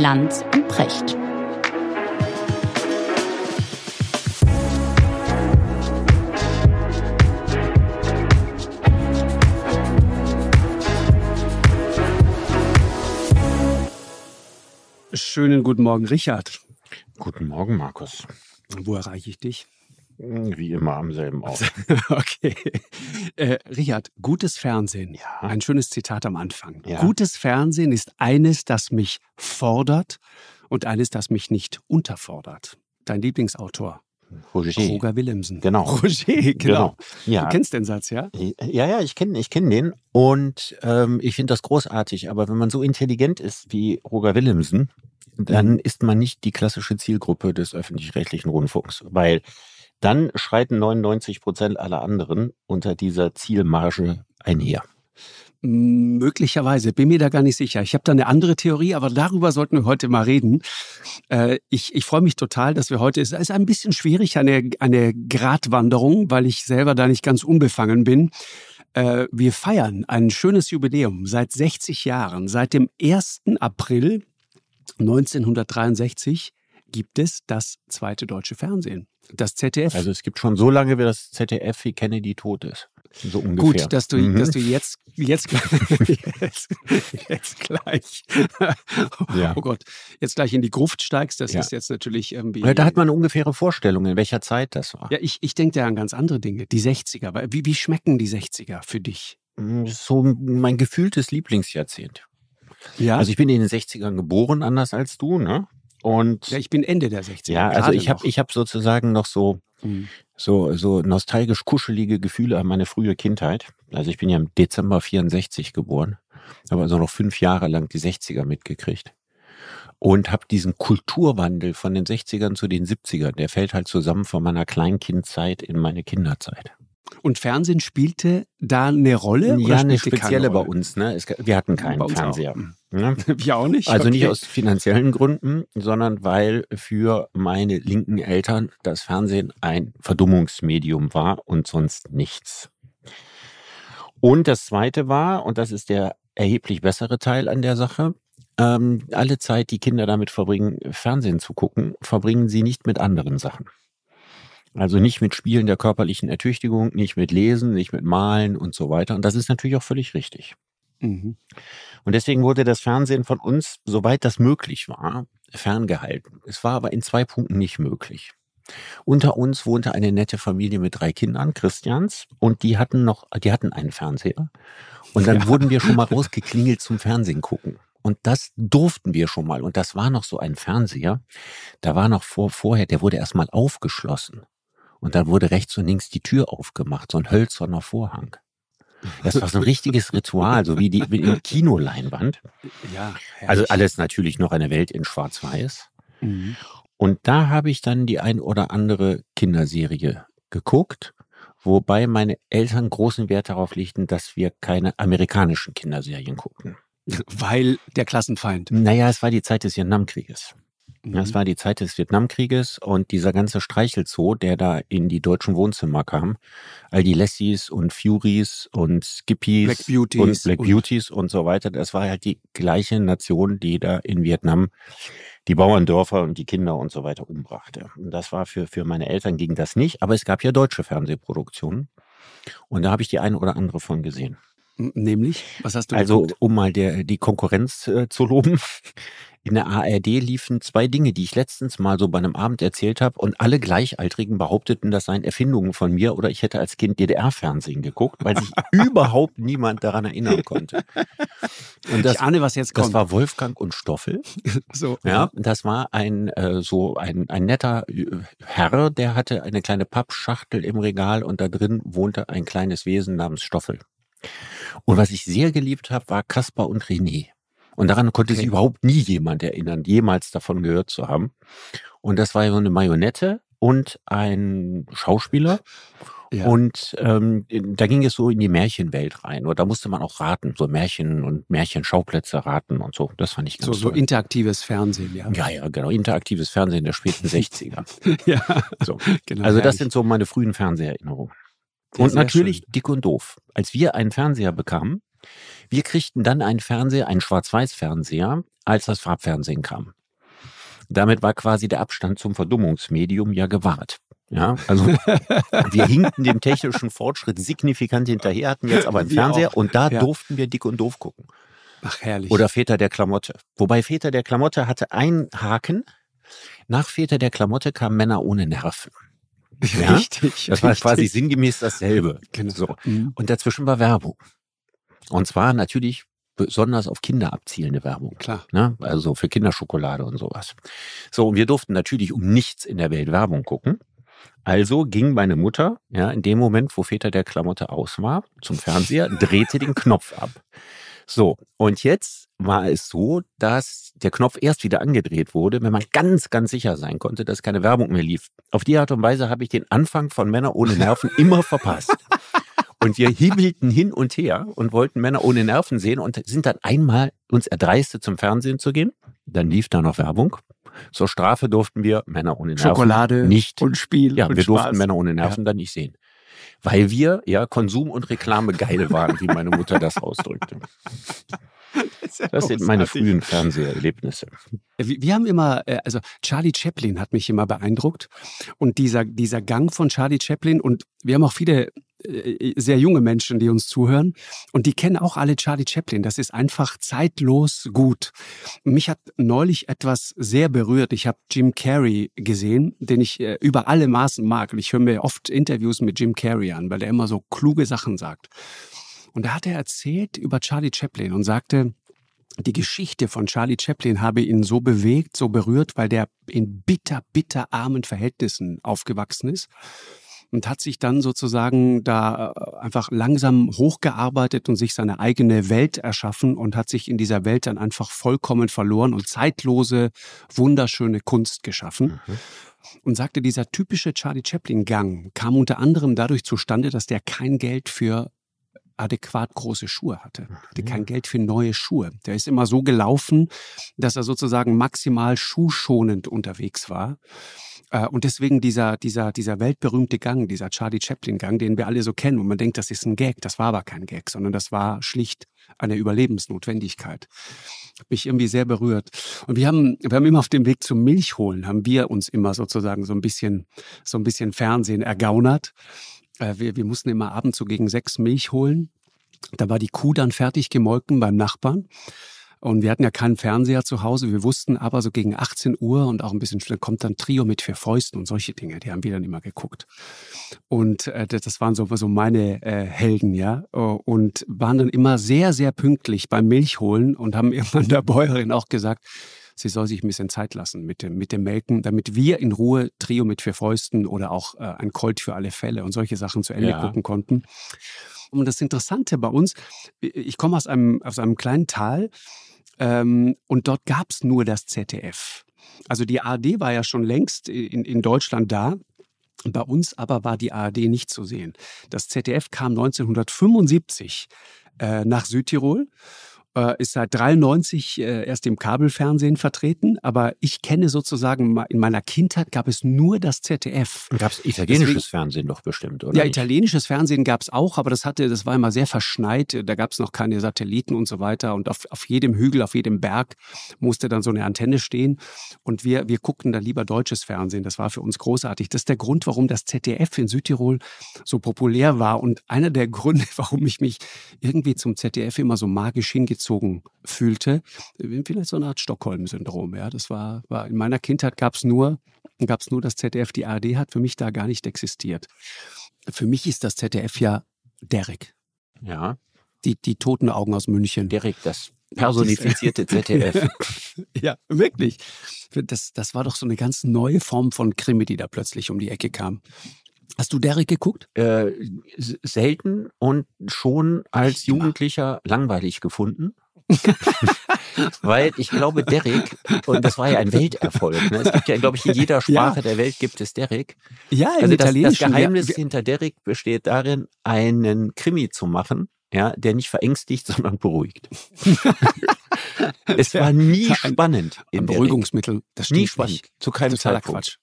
Lanz und Precht. Schönen guten Morgen, Richard. Guten Morgen, Markus. Wo erreiche ich dich? Wie immer am selben Ort. okay. Äh, Richard, gutes Fernsehen. Ja. Ein schönes Zitat am Anfang. Ja. Gutes Fernsehen ist eines, das mich fordert und eines, das mich nicht unterfordert. Dein Lieblingsautor, Roger. Roger Willemsen. Genau. Roger, genau. Genau. Ja. Du kennst den Satz, ja? Ja, ja, ich kenne ich kenn den und ähm, ich finde das großartig. Aber wenn man so intelligent ist wie Roger Willemsen, dann ist man nicht die klassische Zielgruppe des öffentlich-rechtlichen Rundfunks, weil dann schreiten 99 Prozent aller anderen unter dieser Zielmarge einher. Möglicherweise, bin mir da gar nicht sicher. Ich habe da eine andere Theorie, aber darüber sollten wir heute mal reden. Äh, ich ich freue mich total, dass wir heute, es ist ein bisschen schwierig, eine, eine Gratwanderung, weil ich selber da nicht ganz unbefangen bin. Äh, wir feiern ein schönes Jubiläum seit 60 Jahren. Seit dem 1. April 1963 gibt es das zweite deutsche Fernsehen. Das ZDF. Also es gibt schon so lange, wie das ZDF wie Kennedy tot ist. So ungefähr. Gut, dass du, Mhm. dass du jetzt, jetzt, jetzt, jetzt gleich, Ja. oh Gott, jetzt gleich in die Gruft steigst. Das Ja. ist jetzt natürlich irgendwie. Da hat man eine ungefähre Vorstellung, in welcher Zeit das war. ja, ich, ich denke da an ganz andere Dinge. Die 60er. Weil Wie, wie schmecken die 60er für dich? Mm, So mein gefühltes Lieblingsjahrzehnt. Ja, Also ich bin in den 60ern geboren, anders als du, ne? Und ja ich bin Ende der 60er. ja, also ich habe ich hab sozusagen noch so, Mhm. so, so nostalgisch kuschelige Gefühle an meine frühe Kindheit. Also ich bin ja im Dezember 64 geboren, habe also noch fünf Jahre lang die 60er mitgekriegt. Und habe diesen Kulturwandel von den 60ern zu den 70ern, der fällt halt zusammen von meiner Kleinkindzeit in meine Kinderzeit. Und Fernsehen spielte da eine Rolle? Ja, eine spezielle bei uns. Ne? Es, wir hatten keinen uns auch. Fernseher. Mhm. Ne? Wir auch nicht. Also nicht Okay. aus finanziellen Gründen, sondern weil für meine linken Eltern das Fernsehen ein Verdummungsmedium war und sonst nichts. Und das Zweite war, und das ist der erheblich bessere Teil an der Sache, ähm, alle Zeit, die Kinder damit verbringen, Fernsehen zu gucken, verbringen sie nicht mit anderen Sachen. Also nicht mit Spielen der körperlichen Ertüchtigung, nicht mit Lesen, nicht mit Malen und so weiter. Und das ist natürlich auch völlig richtig. Mhm. Und deswegen wurde das Fernsehen von uns, soweit das möglich war, ferngehalten. Es war aber in zwei Punkten nicht möglich. Unter uns wohnte eine nette Familie mit drei Kindern, Christians, und die hatten noch, die hatten einen Fernseher. Und dann Ja. wurden wir schon mal rausgeklingelt zum Fernsehen gucken. Und das durften wir schon mal. Und das war noch so ein Fernseher. Da war noch vor, vorher, der wurde erstmal aufgeschlossen. Und dann wurde rechts und links die Tür aufgemacht, so ein hölzerner Vorhang. Das war so ein richtiges Ritual, so wie die wie die Kinoleinwand. Ja, Also alles natürlich noch eine Welt in Schwarz-Weiß. Mhm. Und da habe ich dann die ein oder andere Kinderserie geguckt, wobei meine Eltern großen Wert darauf legten, dass wir keine amerikanischen Kinderserien guckten. Weil der Klassenfeind. Naja, es war die Zeit des Vietnamkrieges. Mhm. Das war die Zeit des Vietnamkrieges und dieser ganze Streichelzoo, der da in die deutschen Wohnzimmer kam, all die Lessies und Furies und Skippies Black Beauties und Black und- Beauties und so weiter, das war halt die gleiche Nation, die da in Vietnam die Bauerndörfer und die Kinder und so weiter umbrachte. Und das war für, für meine Eltern ging das nicht, aber es gab ja deutsche Fernsehproduktionen und da habe ich die eine oder andere von gesehen. Nämlich, was hast du Also, geguckt? um mal der, die Konkurrenz äh, zu loben. In der ARD liefen zwei Dinge, die ich letztens mal so bei einem Abend erzählt habe und alle Gleichaltrigen behaupteten, das seien Erfindungen von mir oder ich hätte als Kind DDR-Fernsehen geguckt, weil sich überhaupt niemand daran erinnern konnte. Und das, ich ahne, was jetzt das kommt. war Wolfgang und Stoffel. so, Ja, das war ein äh, so ein, ein netter äh, Herr, der hatte eine kleine Pappschachtel im Regal und da drin wohnte ein kleines Wesen namens Stoffel. Und was ich sehr geliebt habe, war Kaspar und René. Und daran konnte sich Okay. überhaupt nie jemand erinnern, jemals davon gehört zu haben. Und das war so eine Marionette und ein Schauspieler. Ja. Und ähm, da ging es so in die Märchenwelt rein. Und da musste man auch raten, so Märchen und Märchenschauplätze raten und so. Das fand ich ganz so, so toll. interaktives Fernsehen, ja. Ja, ja, genau. Interaktives Fernsehen der späten 60er. ja. So. Genau, Also das sind so meine frühen Fernseherinnerungen. Ja, Und natürlich schön. dick und doof. Als wir einen Fernseher bekamen, Wir kriegten dann einen Fernseher, einen Schwarz-Weiß-Fernseher, als das Farbfernsehen kam. Damit war quasi der Abstand zum Verdummungsmedium ja gewahrt. Ja, also wir hinkten dem technischen Fortschritt signifikant hinterher, hatten jetzt aber einen Fernseher und da ja. durften wir dick und doof gucken. Ach, herrlich. Oder Väter der Klamotte. Wobei Väter der Klamotte hatte einen Haken. Nach Väter der Klamotte kamen Männer ohne Nerven. Ja? Richtig. Das war richtig. quasi sinngemäß dasselbe. Genau. So. Mhm. Und dazwischen war Werbung. Und zwar natürlich besonders auf Kinder abzielende Werbung. Klar. Ne? Also für Kinderschokolade und sowas. So, und wir durften natürlich um nichts in der Welt Werbung gucken. Also ging meine Mutter, ja, in dem Moment, wo Väter der Klamotte aus war, zum Fernseher, drehte den Knopf ab. So, und jetzt war es so, dass der Knopf erst wieder angedreht wurde, wenn man ganz, ganz sicher sein konnte, dass keine Werbung mehr lief. Auf die Art und Weise habe ich den Anfang von Männer ohne Nerven immer verpasst. Und wir hibbelten hin und her und wollten Männer ohne Nerven sehen und sind dann einmal uns erdreistet, zum Fernsehen zu gehen. Dann lief da noch Werbung. Zur Strafe durften wir Männer ohne Nerven Schokolade nicht. und Spiel. Ja, und wir Spaß. durften Männer ohne Nerven ja. dann nicht sehen. Weil wir ja Konsum und Reklame geil waren, wie meine Mutter das ausdrückte. Das, ja das sind meine frühen Fernseherlebnisse. Wir haben immer, äh, also Charlie Chaplin hat mich immer beeindruckt und dieser, dieser Gang von Charlie Chaplin und wir haben auch viele äh, sehr junge Menschen, die uns zuhören und die kennen auch alle Charlie Chaplin. Das ist einfach zeitlos gut. Mich hat neulich etwas sehr berührt. Ich habe Jim Carrey gesehen, den ich äh, über alle Maßen mag und ich höre mir oft Interviews mit Jim Carrey an, weil er immer so kluge Sachen sagt. Und da hat er erzählt über Charlie Chaplin und sagte, die Geschichte von Charlie Chaplin habe ihn so bewegt, so berührt, weil der in bitter, bitter armen Verhältnissen aufgewachsen ist und hat sich dann sozusagen da äh, einfach langsam hochgearbeitet und sich seine eigene Welt erschaffen und hat sich in dieser Welt dann einfach vollkommen verloren und zeitlose, wunderschöne Kunst geschaffen. Mhm. Und sagte, dieser typische Charlie Chaplin-Gang kam unter anderem dadurch zustande, dass der kein Geld für adäquat große Schuhe hatte. Hatte kein Geld für neue Schuhe. Der ist immer so gelaufen, dass er sozusagen maximal schuhschonend unterwegs war. Äh, und deswegen dieser, dieser, dieser weltberühmte Gang, dieser Charlie Chaplin-Gang, den wir alle so kennen, und man denkt, das ist ein Gag. Das war aber kein Gag, sondern das war schlicht eine Überlebensnotwendigkeit. Hat mich irgendwie sehr berührt. Und wir haben, wir haben immer auf dem Weg zum Milchholen, haben wir uns immer sozusagen so ein bisschen, so ein bisschen Fernsehen ergaunert. Äh, wir, wir mussten immer abends so gegen sechs Milch holen. Da war die Kuh dann fertig gemolken beim Nachbarn. Und wir hatten ja keinen Fernseher zu Hause. Wir wussten aber so gegen 18 Uhr und auch ein bisschen später kommt dann Trio mit vier Fäusten und solche Dinge. Die haben wir dann immer geguckt. Und äh, das waren so, so meine äh, Helden, ja. Und waren dann immer sehr, sehr pünktlich beim Milchholen und haben irgendwann der Bäuerin auch gesagt, sie soll sich ein bisschen Zeit lassen mit dem, mit dem Melken, damit wir in Ruhe Trio mit vier Fäusten oder auch äh, ein Colt für alle Fälle und solche Sachen zu Ende ja. gucken konnten. Und das Interessante bei uns, ich komme aus einem, aus einem kleinen Tal ähm, und dort gab es nur das ZDF. Also die ARD war ja schon längst in, in Deutschland da. Bei uns aber war die ARD nicht zu sehen. Das ZDF kam 1975 äh, nach Südtirol äh, ist seit 93 äh, erst im Kabelfernsehen vertreten, aber ich kenne sozusagen, in meiner Kindheit gab es nur das ZDF. Gab es italienisches Deswegen, Fernsehen doch bestimmt, oder? Ja, nicht? italienisches Fernsehen gab es auch, aber das hatte, das war immer sehr verschneit. Da gab es noch keine Satelliten und so weiter. Und auf, auf jedem Hügel, auf jedem Berg musste dann so eine Antenne stehen. Und wir, wir guckten da lieber deutsches Fernsehen. Das war für uns großartig. Das ist der Grund, warum das ZDF in Südtirol so populär war. Und einer der Gründe, warum ich mich irgendwie zum ZDF immer so magisch hingezogen hingezogen fühlte. Vielleicht so eine Art Stockholm-Syndrom. Ja, das war, war in meiner Kindheit gab es nur, gab's nur das ZDF. Die ARD hat für mich da gar nicht existiert. Für mich ist das ZDF ja Derek. Ja. Die, die toten Augen aus München. Derek, das personifizierte ZDF. ja, wirklich. Das, das war doch so eine ganz neue Form von Krimi, die da plötzlich um die Ecke kam. Hast du Derek geguckt? Äh, selten und schon als Jugendlicher langweilig gefunden. Weil ich glaube, Derek, und das war ja ein Welterfolg. Ne? Es gibt ja, glaube ich, in jeder Sprache ja. der Welt gibt es Derek. Ja, also das, das Geheimnis ja. hinter Derek besteht darin, einen Krimi zu machen, ja, der nicht verängstigt, sondern beruhigt. es war nie spannend. Ein Beruhigungsmittel, das stimmt Nie spannend. Nicht. Zu keinem Totaler Zeitpunkt. Quatsch.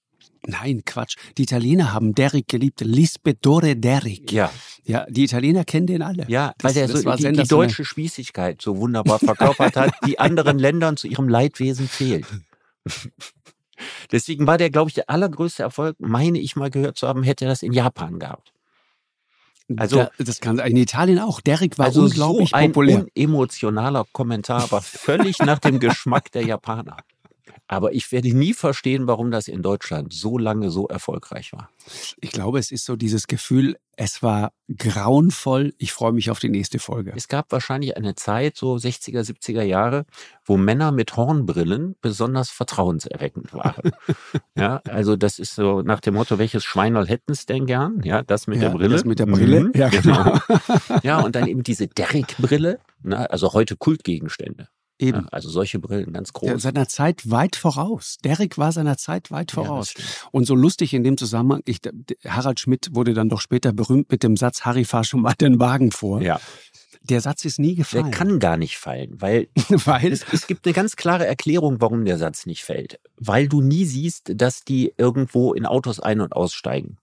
Nein, Quatsch. Die Italiener haben Derrick geliebt. Lispettore Derrick. Ja. Ja, die Italiener kennen den alle. Ja, Das- weil der das so die, die deutsche Spießigkeit so wunderbar verkörpert hat, die anderen Ländern zu ihrem Leidwesen fehlt. Deswegen war der, glaube ich, der allergrößte Erfolg, meine ich mal gehört zu haben, hätte er das in Japan gehabt. Also- da, das kann in Italien auch. Derrick war also unglaublich so ein populär. unemotionaler Kommentar, aber völlig nach dem Geschmack der Japaner. Aber ich werde nie verstehen, warum das in Deutschland so lange so erfolgreich war. Ich glaube, es ist so dieses Gefühl, es war grauenvoll. Ich freue mich auf die nächste Folge. Es gab wahrscheinlich eine Zeit, so 60er, 70er Jahre, wo Männer mit Hornbrillen besonders vertrauenserweckend waren. ja, also das ist so nach dem Motto, welches Schweinerl hätten es denn gern? Ja, das mit Ja, der Brille. das mit der Brille. Mhm, Ja, genau. ja, und dann eben diese Derrick-Brille, ne, also heute Kultgegenstände. Ja, Eben. also solche Brillen, ganz groß. Der, seiner Zeit weit voraus. Derrick war seiner Zeit weit Ja, voraus. stimmt. Und so lustig in dem Zusammenhang, ich, Harald Schmidt wurde dann doch später berühmt mit dem Satz, Harry, fahr schon mal den Wagen vor. ja, Der Satz ist nie der gefallen. kann gar nicht fallen, weil weil es, es gibt eine ganz klare Erklärung, warum der Satz nicht fällt. Weil du nie siehst, dass die irgendwo in Autos ein- und aussteigen.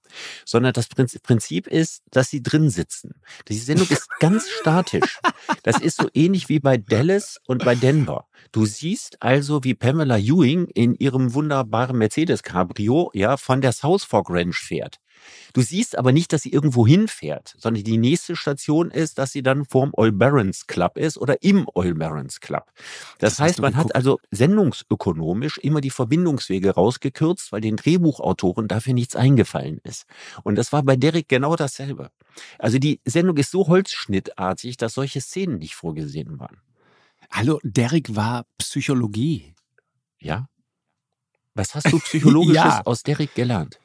Sondern das Prinz- Prinzip ist, dass sie drin sitzen. Die Sendung ist ganz statisch. Das ist so ähnlich wie bei Dallas und bei Denver. Du siehst also, wie Pamela Ewing in ihrem wunderbaren Mercedes Cabrio ja von der South Fork Ranch fährt. Du siehst aber nicht, dass sie irgendwo hinfährt, sondern die nächste Station ist, dass sie dann vorm Oil Barons Club ist oder im Oil Barons Club. Das, Das heißt, man geguckt. hat also sendungsökonomisch immer die Verbindungswege rausgekürzt, weil den Drehbuchautoren dafür nichts eingefallen ist. Und das war bei Derek genau dasselbe. Also die Sendung ist so holzschnittartig, dass solche Szenen nicht vorgesehen waren. Hallo, Derrick war Psychologie. Ja? Was hast du Psychologisches Ja. aus Derek gelernt?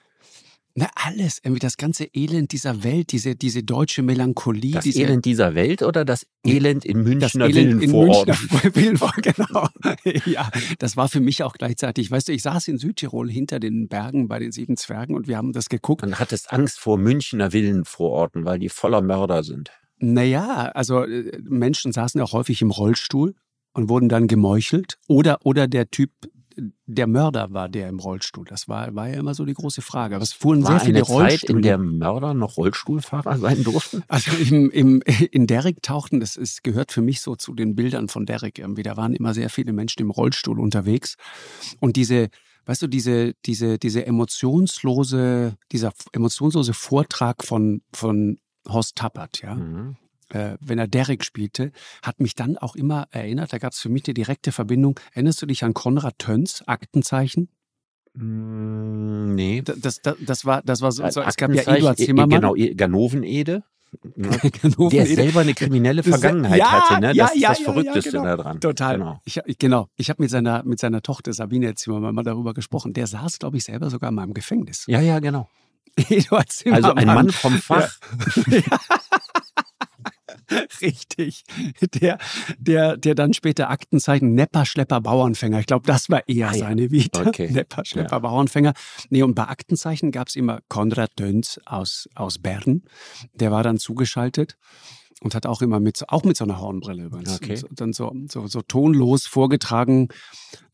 Na, alles. Irgendwie das ganze Elend dieser Welt, diese, diese deutsche Melancholie. Das diese, Elend dieser Welt oder das Elend in das Münchner Elend in Villenvororten? Münchner Villenvororten, genau. ja, das war für mich auch gleichzeitig. Weißt du, ich saß in Südtirol hinter den Bergen bei den Sieben Zwergen und wir haben das geguckt. Man hat es Angst vor Münchner Villenvororten, weil die voller Mörder sind. Naja, also äh, Menschen saßen auch häufig im Rollstuhl und wurden dann gemeuchelt. Oder, oder der Typ, der Mörder war der im Rollstuhl. Das war, war ja immer so die große Frage. Aber es fuhren War sehr viele eine Zeit, in der Mörder noch Rollstuhlfahrer sein durften? Also im, im, in Derrick tauchten, das ist, gehört für mich so zu den Bildern von Derrick irgendwie. Da waren immer sehr viele Menschen im Rollstuhl unterwegs. Und diese, weißt du, diese, diese, diese emotionslose, dieser emotionslose Vortrag von, von Horst Tappert, ja, Mhm. Äh, wenn er Derrick spielte, hat mich dann auch immer erinnert, da gab es für mich eine direkte Verbindung. Erinnerst du dich an Konrad Töns, Aktenzeichen? Mm, Nee. Das, das, das, war, das war so, Als so es gab ja Eduard äh, Zimmermann. Genau, Ganoven-Ede. Ne? Der selber eine kriminelle Vergangenheit ja, hatte, ne? ja, Das ist ja, das ja, ja, Verrückteste genau. daran. Total. Genau. Ich, ich, genau. Ich habe mit seiner, mit seiner Tochter Sabine Zimmermann mal darüber gesprochen. Der saß, glaube ich, selber sogar mal im Gefängnis. Ja, ja, genau. Eduard Zimmermann. Also ein Mann vom Fach. Richtig. Der, der, der dann später Aktenzeichen Nepper, Schlepper, Bauernfänger. Ich glaube, das war eher Ah seine Vita. Okay. Nepper, Schlepper, Ja. Bauernfänger. Nee, und bei Aktenzeichen gab es immer Konrad Dönz aus, aus Bern. Der war dann zugeschaltet und hat auch immer mit, so- auch mit so einer Hornbrille übrigens. Okay. Dann so, so, so tonlos vorgetragen,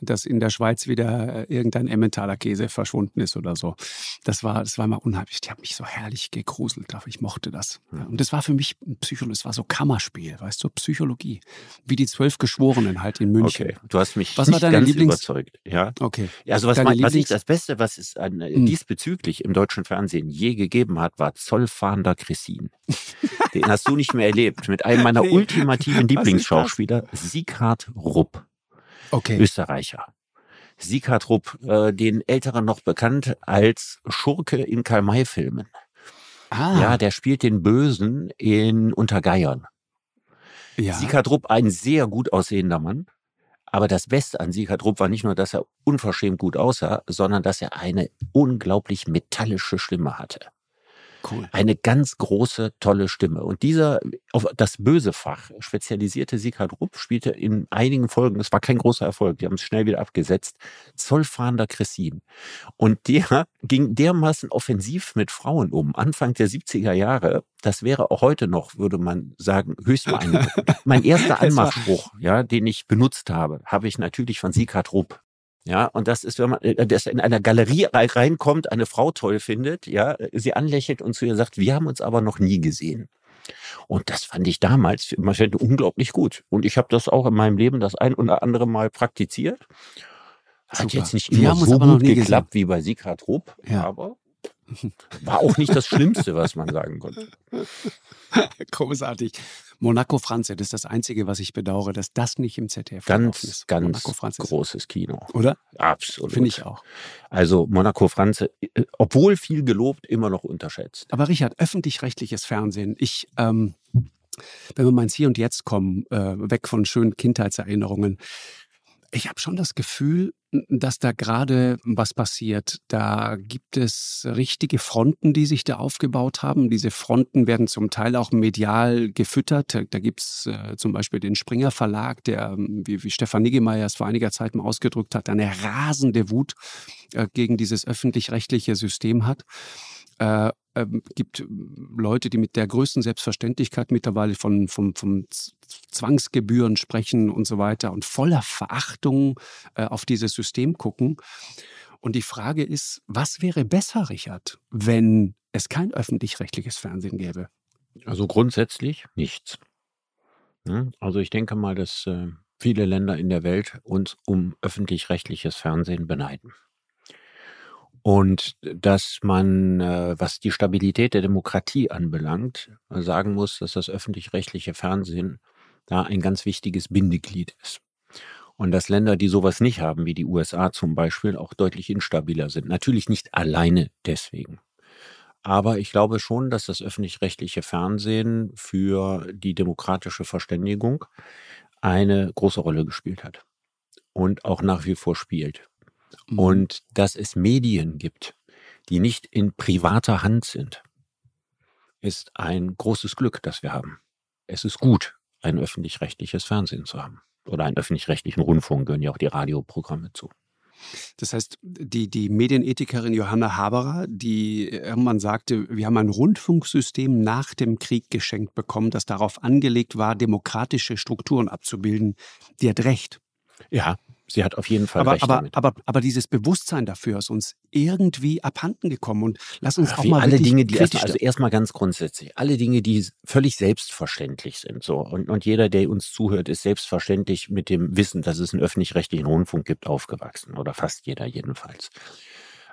dass in der Schweiz wieder äh, irgendein Emmentaler Käse verschwunden ist oder so. Das war, das war immer unheimlich. Die haben mich so herrlich gegruselt, ich mochte das. Ja, und das war für mich ein Psychologie, es war so Kammerspiel, weißt du, Psychologie. Wie die zwölf Geschworenen halt in München. Okay, du hast mich Was war deine ganz Lieblings- überzeugt. Ja, Okay. Ja, also was, mein, was ich das Beste, was es an, äh, Hm. diesbezüglich im deutschen Fernsehen je gegeben hat, war Zollfahnder Cressin. Den hast du nicht mehr erlebt. Mit einem meiner Nee. ultimativen Lieblingsschauspieler, Sieghard Rupp, Okay. Österreicher. Sieghard Rupp, äh, den Älteren noch bekannt als Schurke in Karl-May-Filmen. Ah, Ja, der spielt den Bösen in Untergeiern. ja. Sieghard Rupp, ein sehr gut aussehender Mann. Aber das Beste an Sieghard Rupp war nicht nur, dass er unverschämt gut aussah, sondern dass er eine unglaublich metallische Stimme hatte. Cool. Eine ganz große, tolle Stimme. Und dieser, auf das böse Fach spezialisierte Sieghard Rupp spielte in einigen Folgen, es war kein großer Erfolg, die haben es schnell wieder abgesetzt, Zollfahnder Cressin. Und der ging dermaßen offensiv mit Frauen um, Anfang der 70er Jahre, das wäre auch heute noch, würde man sagen, höchst beeindruckend. mein erster Anmachspruch, ja, den ich benutzt habe, habe ich natürlich von Sieghard Rupp Ja, und das ist, wenn man äh, das in einer Galerie reinkommt, eine Frau toll findet, ja, sie anlächelt und zu ihr sagt, wir haben uns aber noch nie gesehen. Und das fand ich damals unglaublich gut. Und ich habe das auch in meinem Leben das ein oder andere Mal praktiziert. Hat Super. jetzt nicht immer so gut geklappt gesehen. wie bei Sigrid Rupp, ja. aber war auch nicht das Schlimmste, was man sagen konnte. Großartig. Monaco Franze, das ist das Einzige, was ich bedauere, dass das nicht im ZDF ganz, ist. Ganz, ganz großes Kino. Oder? Absolut. Finde ich auch. Also Monaco Franze, äh, obwohl viel gelobt, immer noch unterschätzt. Aber Richard, öffentlich-rechtliches Fernsehen, ich, ähm, wenn wir mal ins Hier und Jetzt kommen, äh, weg von schönen Kindheitserinnerungen, ich habe schon das Gefühl, dass da gerade was passiert. Da gibt es richtige Fronten, die sich da aufgebaut haben. Diese Fronten werden zum Teil auch medial gefüttert. Da gibt es äh, zum Beispiel den Springer Verlag, der, ähm, wie, wie Stefan Niggemeier es vor einiger Zeit mal ausgedrückt hat, eine rasende Wut äh, gegen dieses öffentlich-rechtliche System hat. Äh, ähm, gibt Leute, die mit der größten Selbstverständlichkeit mittlerweile von, von, von Zwangsgebühren sprechen und so weiter und voller Verachtung äh, auf dieses System gucken. Und die Frage ist, was wäre besser, Richard, wenn es kein öffentlich-rechtliches Fernsehen gäbe? Also grundsätzlich nichts. Ne? Also ich denke mal, dass äh, viele Länder in der Welt uns um öffentlich-rechtliches Fernsehen beneiden. Und dass man, äh, was die Stabilität der Demokratie anbelangt, sagen muss, dass das öffentlich-rechtliche Fernsehen da ein ganz wichtiges Bindeglied ist. Und dass Länder, die sowas nicht haben, wie die USA zum Beispiel, auch deutlich instabiler sind. Natürlich nicht alleine deswegen. Aber ich glaube schon, dass das öffentlich-rechtliche Fernsehen für die demokratische Verständigung eine große Rolle gespielt hat und auch nach wie vor spielt. Mhm. Und dass es Medien gibt, die nicht in privater Hand sind, ist ein großes Glück, das wir haben. Es ist gut, ein öffentlich-rechtliches Fernsehen zu haben. Oder einen öffentlich-rechtlichen Rundfunk gehören ja auch die Radioprogramme zu. Das heißt, die, die Medienethikerin Johanna Haberer, die irgendwann sagte, wir haben ein Rundfunksystem nach dem Krieg geschenkt bekommen, das darauf angelegt war, demokratische Strukturen abzubilden, die hat recht. Ja, Sie hat auf jeden Fall aber, recht aber, damit. Aber, aber dieses Bewusstsein dafür ist uns irgendwie abhanden gekommen. Und lass uns auch Wie mal alle Dinge, die erstmal, also erstmal ganz grundsätzlich, alle Dinge, die völlig selbstverständlich sind. So. Und, und jeder, der uns zuhört, ist selbstverständlich mit dem Wissen, dass es einen öffentlich-rechtlichen Rundfunk gibt, aufgewachsen. Oder fast jeder jedenfalls.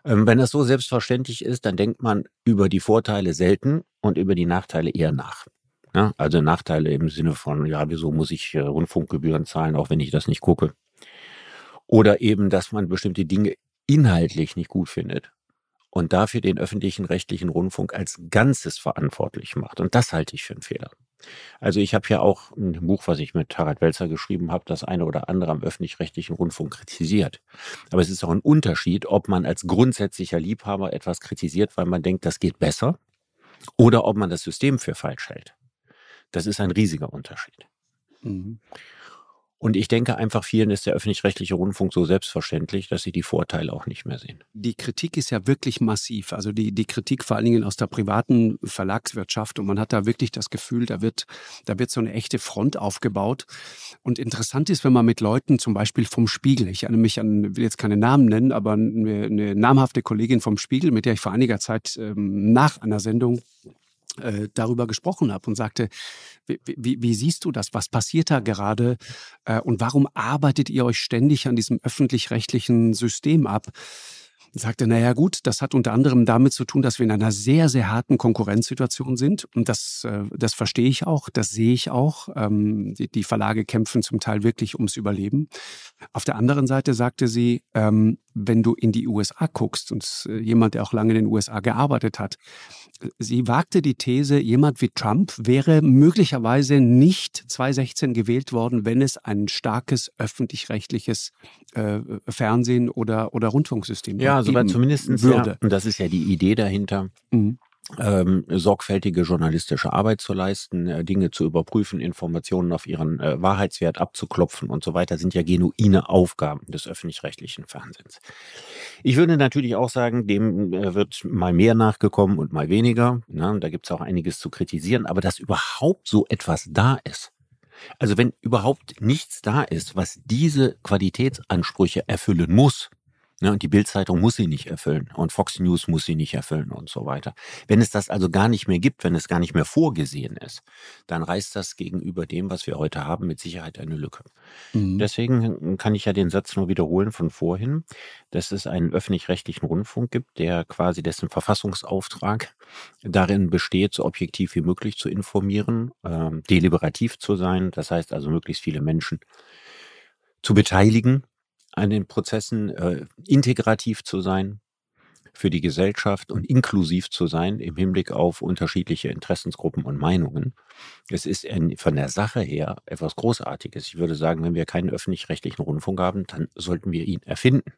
Ähm, wenn das so selbstverständlich ist, dann denkt man über die Vorteile selten und über die Nachteile eher nach. Ja, also Nachteile im Sinne von, ja, wieso muss ich äh, Rundfunkgebühren zahlen, auch wenn ich das nicht gucke? Oder eben, dass man bestimmte Dinge inhaltlich nicht gut findet und dafür den öffentlichen rechtlichen Rundfunk als Ganzes verantwortlich macht. Und das halte ich für einen Fehler. Also ich habe ja auch ein Buch, was ich mit Harald Welzer geschrieben habe, das eine oder andere am öffentlich-rechtlichen Rundfunk kritisiert. Aber es ist auch ein Unterschied, ob man als grundsätzlicher Liebhaber etwas kritisiert, weil man denkt, das geht besser, oder ob man das System für falsch hält. Das ist ein riesiger Unterschied. Mhm. Und ich denke einfach, vielen ist der öffentlich-rechtliche Rundfunk so selbstverständlich, dass sie die Vorteile auch nicht mehr sehen. Die Kritik ist ja wirklich massiv. Also die, die Kritik vor allen Dingen aus der privaten Verlagswirtschaft. Und man hat da wirklich das Gefühl, da wird, da wird so eine echte Front aufgebaut. Und interessant ist, wenn man mit Leuten zum Beispiel vom Spiegel, ich erinnere mich an, will jetzt keine Namen nennen, aber eine, eine namhafte Kollegin vom Spiegel, mit der ich vor einiger Zeit ähm, nach einer Sendung äh, darüber gesprochen habe und sagte, wie, wie, wie, siehst du das? Was passiert da gerade? Äh, und warum arbeitet ihr euch ständig an diesem öffentlich-rechtlichen System ab? Sagte, naja gut, das hat unter anderem damit zu tun, dass wir in einer sehr, sehr harten Konkurrenzsituation sind. Und das, äh, das verstehe ich auch, das sehe ich auch. Ähm, die, Verlage kämpfen zum Teil wirklich ums Überleben. Auf der anderen Seite sagte sie, ähm, wenn du in die USA guckst, und äh, jemand, der auch lange in den USA gearbeitet hat, sie wagte die These, jemand wie Trump wäre möglicherweise nicht 2016 gewählt worden, wenn es ein starkes öffentlich-rechtliches äh, Fernsehen oder, oder Rundfunksystem ja, geben soweit zumindest würde. Ja, und das ist ja die Idee dahinter. Mhm ähm, sorgfältige journalistische Arbeit zu leisten, äh, Dinge zu überprüfen, Informationen auf ihren äh, Wahrheitswert abzuklopfen und so weiter, sind ja genuine Aufgaben des öffentlich-rechtlichen Fernsehens. Ich würde natürlich auch sagen, dem äh, wird mal mehr nachgekommen und mal weniger. Ne? Da gibt es auch einiges zu kritisieren, aber dass überhaupt so etwas da ist, Also wenn überhaupt nichts da ist, was diese Qualitätsansprüche erfüllen muss, Ne, und die Bildzeitung muss sie nicht erfüllen und Fox News muss sie nicht erfüllen und so weiter. Wenn es das also gar nicht mehr gibt, wenn es gar nicht mehr vorgesehen ist, dann reißt das gegenüber dem, was wir heute haben, mit Sicherheit eine Lücke. Mhm. Deswegen kann ich ja den Satz nur wiederholen von vorhin, dass es einen öffentlich-rechtlichen Rundfunk gibt, der quasi dessen Verfassungsauftrag darin besteht, so objektiv wie möglich zu informieren, äh, deliberativ zu sein, das heißt also möglichst viele Menschen zu beteiligen an den Prozessen äh, integrativ zu sein für die Gesellschaft und inklusiv zu sein im Hinblick auf unterschiedliche Interessensgruppen und Meinungen. Es ist von der Sache her etwas Großartiges. Ich würde sagen, wenn wir keinen öffentlich-rechtlichen Rundfunk haben, dann sollten wir ihn erfinden.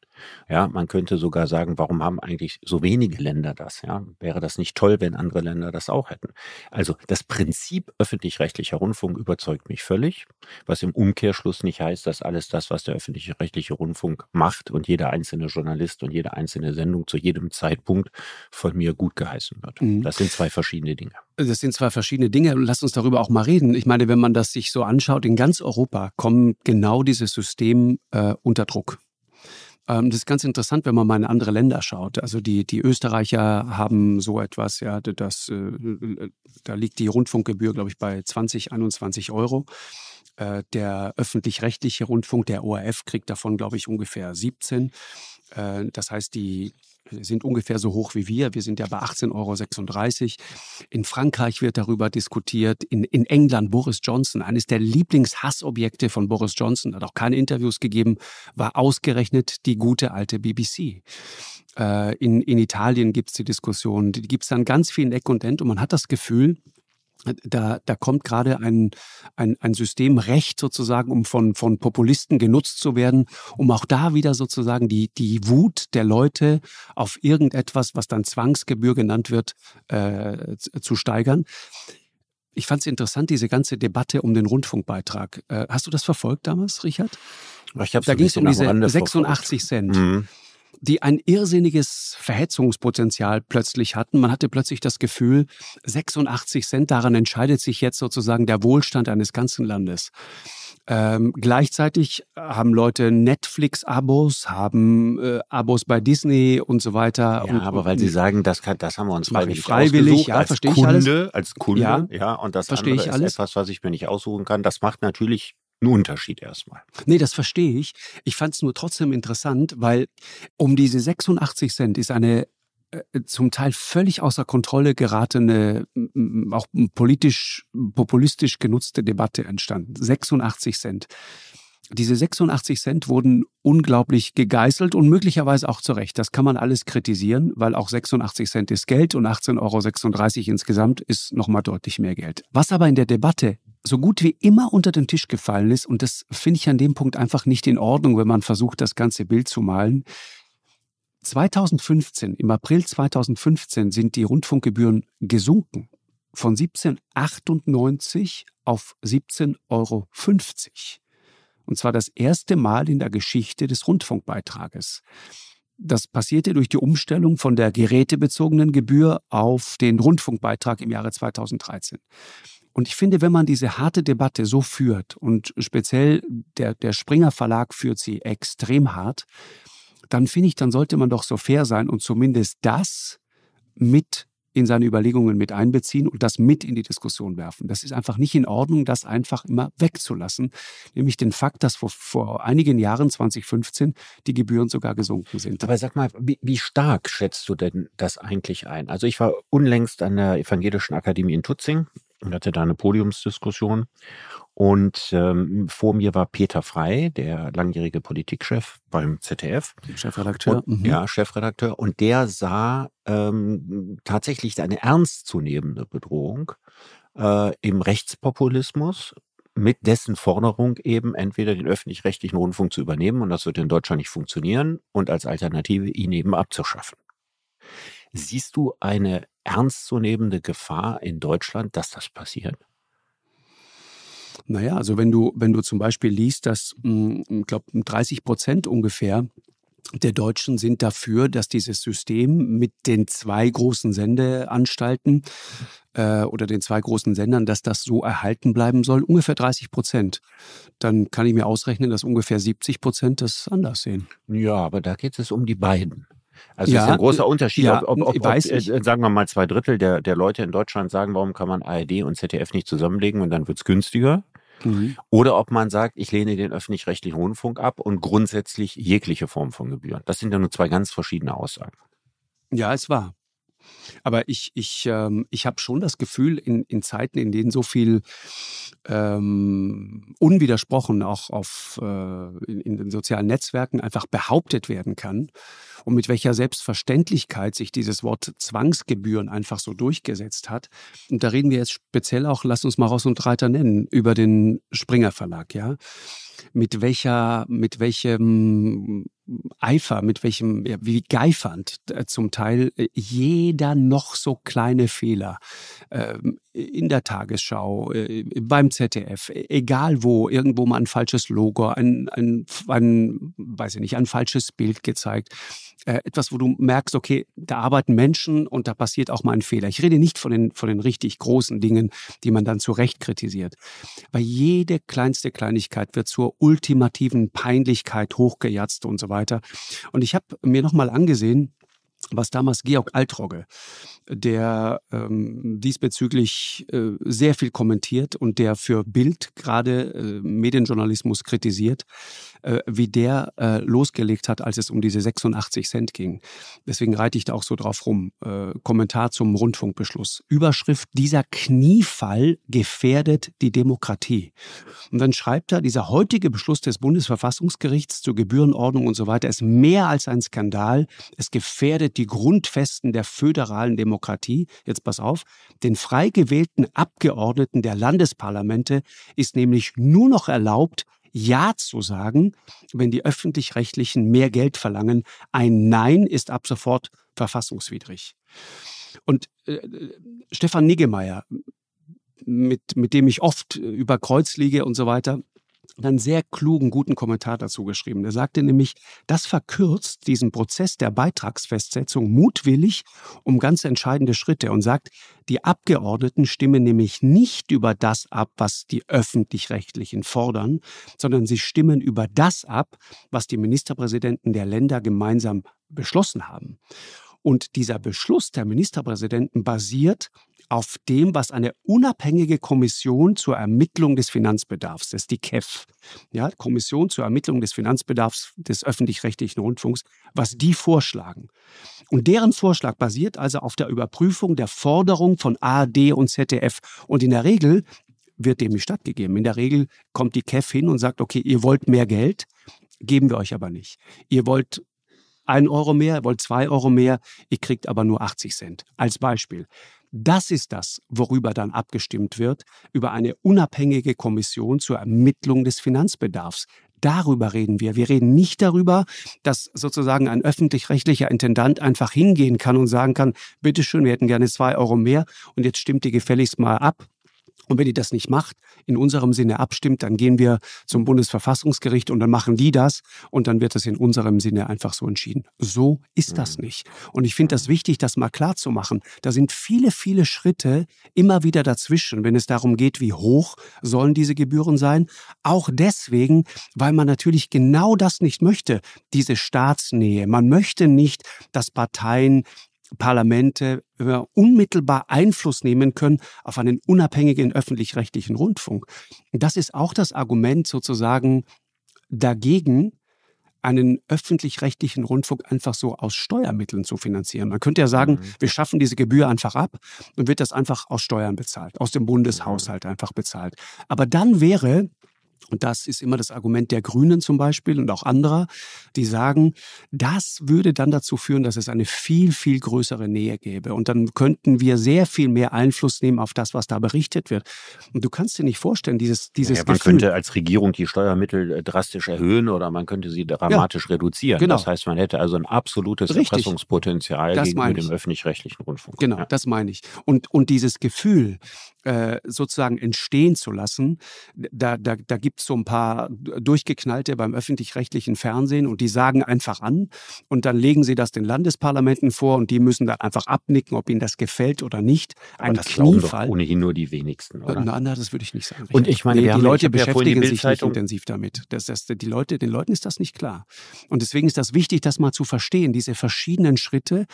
Ja, man könnte sogar sagen, warum haben eigentlich so wenige Länder das? Ja, wäre das nicht toll, wenn andere Länder das auch hätten? Also das Prinzip öffentlich-rechtlicher Rundfunk überzeugt mich völlig, was im Umkehrschluss nicht heißt, dass alles das, was der öffentlich-rechtliche Rundfunk macht und jeder einzelne Journalist und jede einzelne Sendung zu jedem Zeitpunkt von mir gut geheißen wird. Mhm. Das sind zwei verschiedene Dinge. Das sind zwei verschiedene Dinge. Lass uns darüber auch mal reden. Ich meine, wenn man das sich so anschaut, in ganz Europa kommen genau dieses System äh, unter Druck. Ähm, das ist ganz interessant, wenn man mal in andere Länder schaut. Also die, die Österreicher haben so etwas, ja, das, äh, da liegt die Rundfunkgebühr, glaube ich, bei 20, 21 Euro. Äh, der öffentlich-rechtliche Rundfunk, der ORF, kriegt davon, glaube ich, ungefähr 17. Äh, das heißt, die sind ungefähr so hoch wie wir. Wir sind ja bei 18,36 Euro. In Frankreich wird darüber diskutiert. In, in England Boris Johnson, eines der Lieblingshassobjekte von Boris Johnson, hat auch keine Interviews gegeben, war ausgerechnet die gute alte BBC. Äh, in, in Italien gibt es die Diskussion, die gibt es dann ganz viel in Eck und End und man hat das Gefühl, da, da kommt gerade ein, ein, ein System recht sozusagen, um von, von Populisten genutzt zu werden, um auch da wieder sozusagen die, die Wut der Leute auf irgendetwas, was dann Zwangsgebühr genannt wird, äh, zu steigern. Ich fand es interessant, diese ganze Debatte um den Rundfunkbeitrag. Äh, hast du das verfolgt damals, Richard? Ich da ging es um diese 86 Cent. Mhm die ein irrsinniges Verhetzungspotenzial plötzlich hatten. Man hatte plötzlich das Gefühl, 86 Cent, daran entscheidet sich jetzt sozusagen der Wohlstand eines ganzen Landes. Ähm, gleichzeitig haben Leute Netflix-Abos, haben äh, Abos bei Disney und so weiter. Ja, und, aber weil sie sagen, das, kann, das haben wir uns freiwillig, freiwillig ja, als verstehe Kunde, ich alles. als Kunde, ja, ja und das verstehe andere ich alles. ist etwas, was ich mir nicht aussuchen kann. Das macht natürlich ein Unterschied erstmal. Nee, das verstehe ich. Ich fand es nur trotzdem interessant, weil um diese 86 Cent ist eine äh, zum Teil völlig außer Kontrolle geratene, auch politisch, populistisch genutzte Debatte entstanden. 86 Cent. Diese 86 Cent wurden unglaublich gegeißelt und möglicherweise auch zu Recht. Das kann man alles kritisieren, weil auch 86 Cent ist Geld und 18,36 Euro insgesamt ist nochmal deutlich mehr Geld. Was aber in der Debatte so gut wie immer unter den Tisch gefallen ist, und das finde ich an dem Punkt einfach nicht in Ordnung, wenn man versucht, das ganze Bild zu malen. 2015, im April 2015 sind die Rundfunkgebühren gesunken von 17,98 auf 17,50 Euro. Und zwar das erste Mal in der Geschichte des Rundfunkbeitrages. Das passierte durch die Umstellung von der gerätebezogenen Gebühr auf den Rundfunkbeitrag im Jahre 2013. Und ich finde, wenn man diese harte Debatte so führt und speziell der, der Springer Verlag führt sie extrem hart, dann finde ich, dann sollte man doch so fair sein und zumindest das mit in seine Überlegungen mit einbeziehen und das mit in die Diskussion werfen. Das ist einfach nicht in Ordnung, das einfach immer wegzulassen. Nämlich den Fakt, dass vor, vor einigen Jahren, 2015, die Gebühren sogar gesunken sind. Aber sag mal, wie, wie stark schätzt du denn das eigentlich ein? Also ich war unlängst an der Evangelischen Akademie in Tutzing und hatte da eine Podiumsdiskussion. Und ähm, vor mir war Peter Frei, der langjährige Politikchef beim ZDF. Chefredakteur. Und, mhm. Ja, Chefredakteur. Und der sah ähm, tatsächlich eine ernstzunehmende Bedrohung äh, im Rechtspopulismus mit dessen Forderung eben entweder den öffentlich-rechtlichen Rundfunk zu übernehmen, und das wird in Deutschland nicht funktionieren, und als Alternative ihn eben abzuschaffen. Siehst du eine ernstzunehmende Gefahr in Deutschland, dass das passiert? Naja, also wenn du, wenn du zum Beispiel liest, dass, hm, ich glaube, 30 Prozent ungefähr der Deutschen sind dafür, dass dieses System mit den zwei großen Sendeanstalten äh, oder den zwei großen Sendern, dass das so erhalten bleiben soll, ungefähr 30 Prozent. Dann kann ich mir ausrechnen, dass ungefähr 70 Prozent das anders sehen. Ja, aber da geht es um die beiden. Also ja, ist ein großer Unterschied, ja, ob, ob, ob, ob äh, sagen wir mal zwei Drittel der, der Leute in Deutschland sagen, warum kann man ARD und ZDF nicht zusammenlegen und dann wird es günstiger. Mhm. Oder ob man sagt, ich lehne den öffentlich-rechtlichen Rundfunk ab und grundsätzlich jegliche Form von Gebühren. Das sind ja nur zwei ganz verschiedene Aussagen. Ja, es war. Aber ich, ich, ähm, ich habe schon das Gefühl, in, in Zeiten, in denen so viel ähm, unwidersprochen auch auf, äh, in, in den sozialen Netzwerken einfach behauptet werden kann und mit welcher Selbstverständlichkeit sich dieses Wort Zwangsgebühren einfach so durchgesetzt hat. Und da reden wir jetzt speziell auch, lass uns mal Ross und Reiter nennen, über den Springer Verlag, ja mit welcher, mit welchem Eifer, mit welchem, ja, wie geifernd äh, zum Teil äh, jeder noch so kleine Fehler äh, in der Tagesschau, äh, beim ZDF, e, egal wo, irgendwo mal ein falsches Logo, ein, ein, ein weiß ich nicht, ein falsches Bild gezeigt. Äh, etwas, wo du merkst, okay, da arbeiten Menschen und da passiert auch mal ein Fehler. Ich rede nicht von den, von den richtig großen Dingen, die man dann zu Recht kritisiert. Weil jede kleinste Kleinigkeit wird zur ultimativen Peinlichkeit hochgejatzt und so weiter. Und ich habe mir nochmal angesehen, was damals Georg Altrogge, der ähm, diesbezüglich äh, sehr viel kommentiert und der für Bild gerade äh, Medienjournalismus kritisiert, äh, wie der äh, losgelegt hat, als es um diese 86 Cent ging. Deswegen reite ich da auch so drauf rum. Äh, Kommentar zum Rundfunkbeschluss. Überschrift, dieser Kniefall gefährdet die Demokratie. Und dann schreibt er, dieser heutige Beschluss des Bundesverfassungsgerichts zur Gebührenordnung und so weiter ist mehr als ein Skandal. Es gefährdet die Grundfesten der föderalen Demokratie. Jetzt pass auf, den frei gewählten Abgeordneten der Landesparlamente ist nämlich nur noch erlaubt, ja zu sagen, wenn die öffentlich-rechtlichen mehr Geld verlangen. Ein Nein ist ab sofort verfassungswidrig. Und äh, Stefan Niggemeier, mit, mit dem ich oft über Kreuz liege und so weiter, einen sehr klugen, guten Kommentar dazu geschrieben. Der sagte nämlich, das verkürzt diesen Prozess der Beitragsfestsetzung mutwillig um ganz entscheidende Schritte und sagt, die Abgeordneten stimmen nämlich nicht über das ab, was die öffentlich-rechtlichen fordern, sondern sie stimmen über das ab, was die Ministerpräsidenten der Länder gemeinsam beschlossen haben. Und dieser Beschluss der Ministerpräsidenten basiert auf dem, was eine unabhängige Kommission zur Ermittlung des Finanzbedarfs, das ist die KEF, ja, Kommission zur Ermittlung des Finanzbedarfs des öffentlich-rechtlichen Rundfunks, was die vorschlagen. Und deren Vorschlag basiert also auf der Überprüfung der Forderung von ARD und ZDF. Und in der Regel wird dem nicht stattgegeben. In der Regel kommt die KEF hin und sagt, okay, ihr wollt mehr Geld, geben wir euch aber nicht. Ihr wollt ein Euro mehr, ihr wollt zwei Euro mehr, ihr kriegt aber nur 80 Cent. Als Beispiel. Das ist das, worüber dann abgestimmt wird, über eine unabhängige Kommission zur Ermittlung des Finanzbedarfs. Darüber reden wir. Wir reden nicht darüber, dass sozusagen ein öffentlich-rechtlicher Intendant einfach hingehen kann und sagen kann, bitteschön, wir hätten gerne zwei Euro mehr und jetzt stimmt die gefälligst mal ab und wenn die das nicht macht, in unserem Sinne abstimmt, dann gehen wir zum Bundesverfassungsgericht und dann machen die das und dann wird es in unserem Sinne einfach so entschieden. So ist das mhm. nicht. Und ich finde das wichtig, das mal klar zu machen. Da sind viele, viele Schritte immer wieder dazwischen, wenn es darum geht, wie hoch sollen diese Gebühren sein. Auch deswegen, weil man natürlich genau das nicht möchte, diese Staatsnähe. Man möchte nicht, dass Parteien Parlamente unmittelbar Einfluss nehmen können auf einen unabhängigen öffentlich-rechtlichen Rundfunk. Das ist auch das Argument sozusagen dagegen, einen öffentlich-rechtlichen Rundfunk einfach so aus Steuermitteln zu finanzieren. Man könnte ja sagen, mhm. wir schaffen diese Gebühr einfach ab und wird das einfach aus Steuern bezahlt, aus dem Bundeshaushalt einfach bezahlt. Aber dann wäre und das ist immer das Argument der Grünen zum Beispiel und auch anderer, die sagen, das würde dann dazu führen, dass es eine viel, viel größere Nähe gäbe. Und dann könnten wir sehr viel mehr Einfluss nehmen auf das, was da berichtet wird. Und du kannst dir nicht vorstellen, dieses, dieses ja, Man Gefühl, könnte als Regierung die Steuermittel äh, drastisch erhöhen oder man könnte sie dramatisch ja, reduzieren. Genau. Das heißt, man hätte also ein absolutes Richtig. Erpressungspotenzial das gegenüber dem öffentlich-rechtlichen Rundfunk. Genau, ja. das meine ich. Und, und dieses Gefühl, äh, sozusagen entstehen zu lassen. Da, da, da gibt es so ein paar Durchgeknallte beim öffentlich-rechtlichen Fernsehen und die sagen einfach an und dann legen sie das den Landesparlamenten vor und die müssen dann einfach abnicken, ob ihnen das gefällt oder nicht. Ein Aber das Kniefall. Doch ohnehin nur die wenigsten, oder? Na, na, das würde ich nicht sagen. Und ich meine, nee, die Leute beschäftigen ja sich nicht intensiv damit. Das, das, die Leute, den Leuten ist das nicht klar. Und deswegen ist das wichtig, das mal zu verstehen, diese verschiedenen Schritte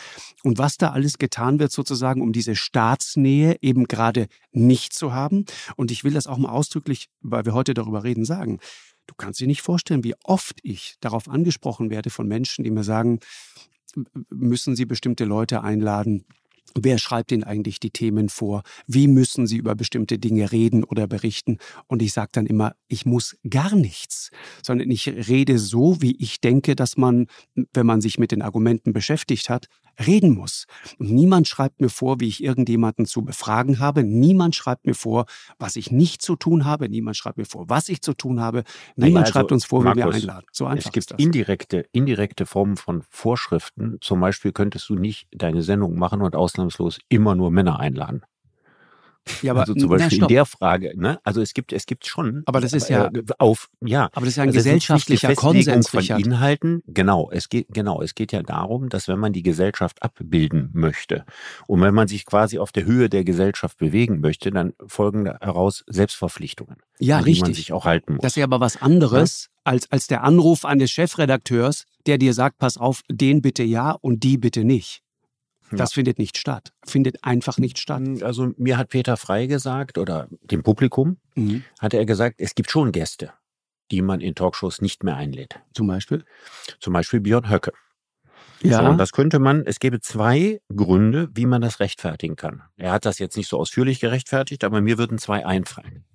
und was da alles getan wird, sozusagen, um diese Staatsnähe eben gerade nicht zu haben. Und ich will das auch mal ausdrücklich, weil wir heute darüber reden, sagen. Du kannst dir nicht vorstellen, wie oft ich darauf angesprochen werde von Menschen, die mir sagen, müssen Sie bestimmte Leute einladen, Wer schreibt Ihnen eigentlich die Themen vor? Wie müssen Sie über bestimmte Dinge reden oder berichten? Und ich sage dann immer, ich muss gar nichts, sondern ich rede so, wie ich denke, dass man, wenn man sich mit den Argumenten beschäftigt hat, reden muss. Und niemand schreibt mir vor, wie ich irgendjemanden zu befragen habe. Niemand schreibt mir vor, was ich nicht zu tun habe. Niemand schreibt mir vor, was ich zu tun habe. Niemand naja, also, schreibt uns vor, wie wir einladen. So einfach es gibt indirekte, indirekte Formen von Vorschriften. Zum Beispiel könntest du nicht deine Sendung machen und ausnahmslos immer nur Männer einladen. Ja, aber, also zum Beispiel na, in der Frage, ne? Also es gibt, es gibt schon. Aber das ist ja äh, auf, ja. Aber das ist ja ein also gesellschaftlicher Konsens von Richard. Inhalten. Genau, es geht, genau, es geht ja darum, dass wenn man die Gesellschaft abbilden möchte und wenn man sich quasi auf der Höhe der Gesellschaft bewegen möchte, dann folgen daraus Selbstverpflichtungen. Ja, an richtig. Die man sich auch halten muss. Das ist ja aber was anderes ja? als als der Anruf eines Chefredakteurs, der dir sagt, pass auf, den bitte ja und die bitte nicht. Das ja. findet nicht statt. Findet einfach nicht statt. Hm, also mir hat Peter Frei gesagt, oder dem Publikum, mhm. hat er gesagt, es gibt schon Gäste, die man in Talkshows nicht mehr einlädt. Zum Beispiel? Zum Beispiel Björn Höcke. Ja. So, und das könnte man, es gäbe zwei Gründe, wie man das rechtfertigen kann. Er hat das jetzt nicht so ausführlich gerechtfertigt, aber mir würden zwei einfallen.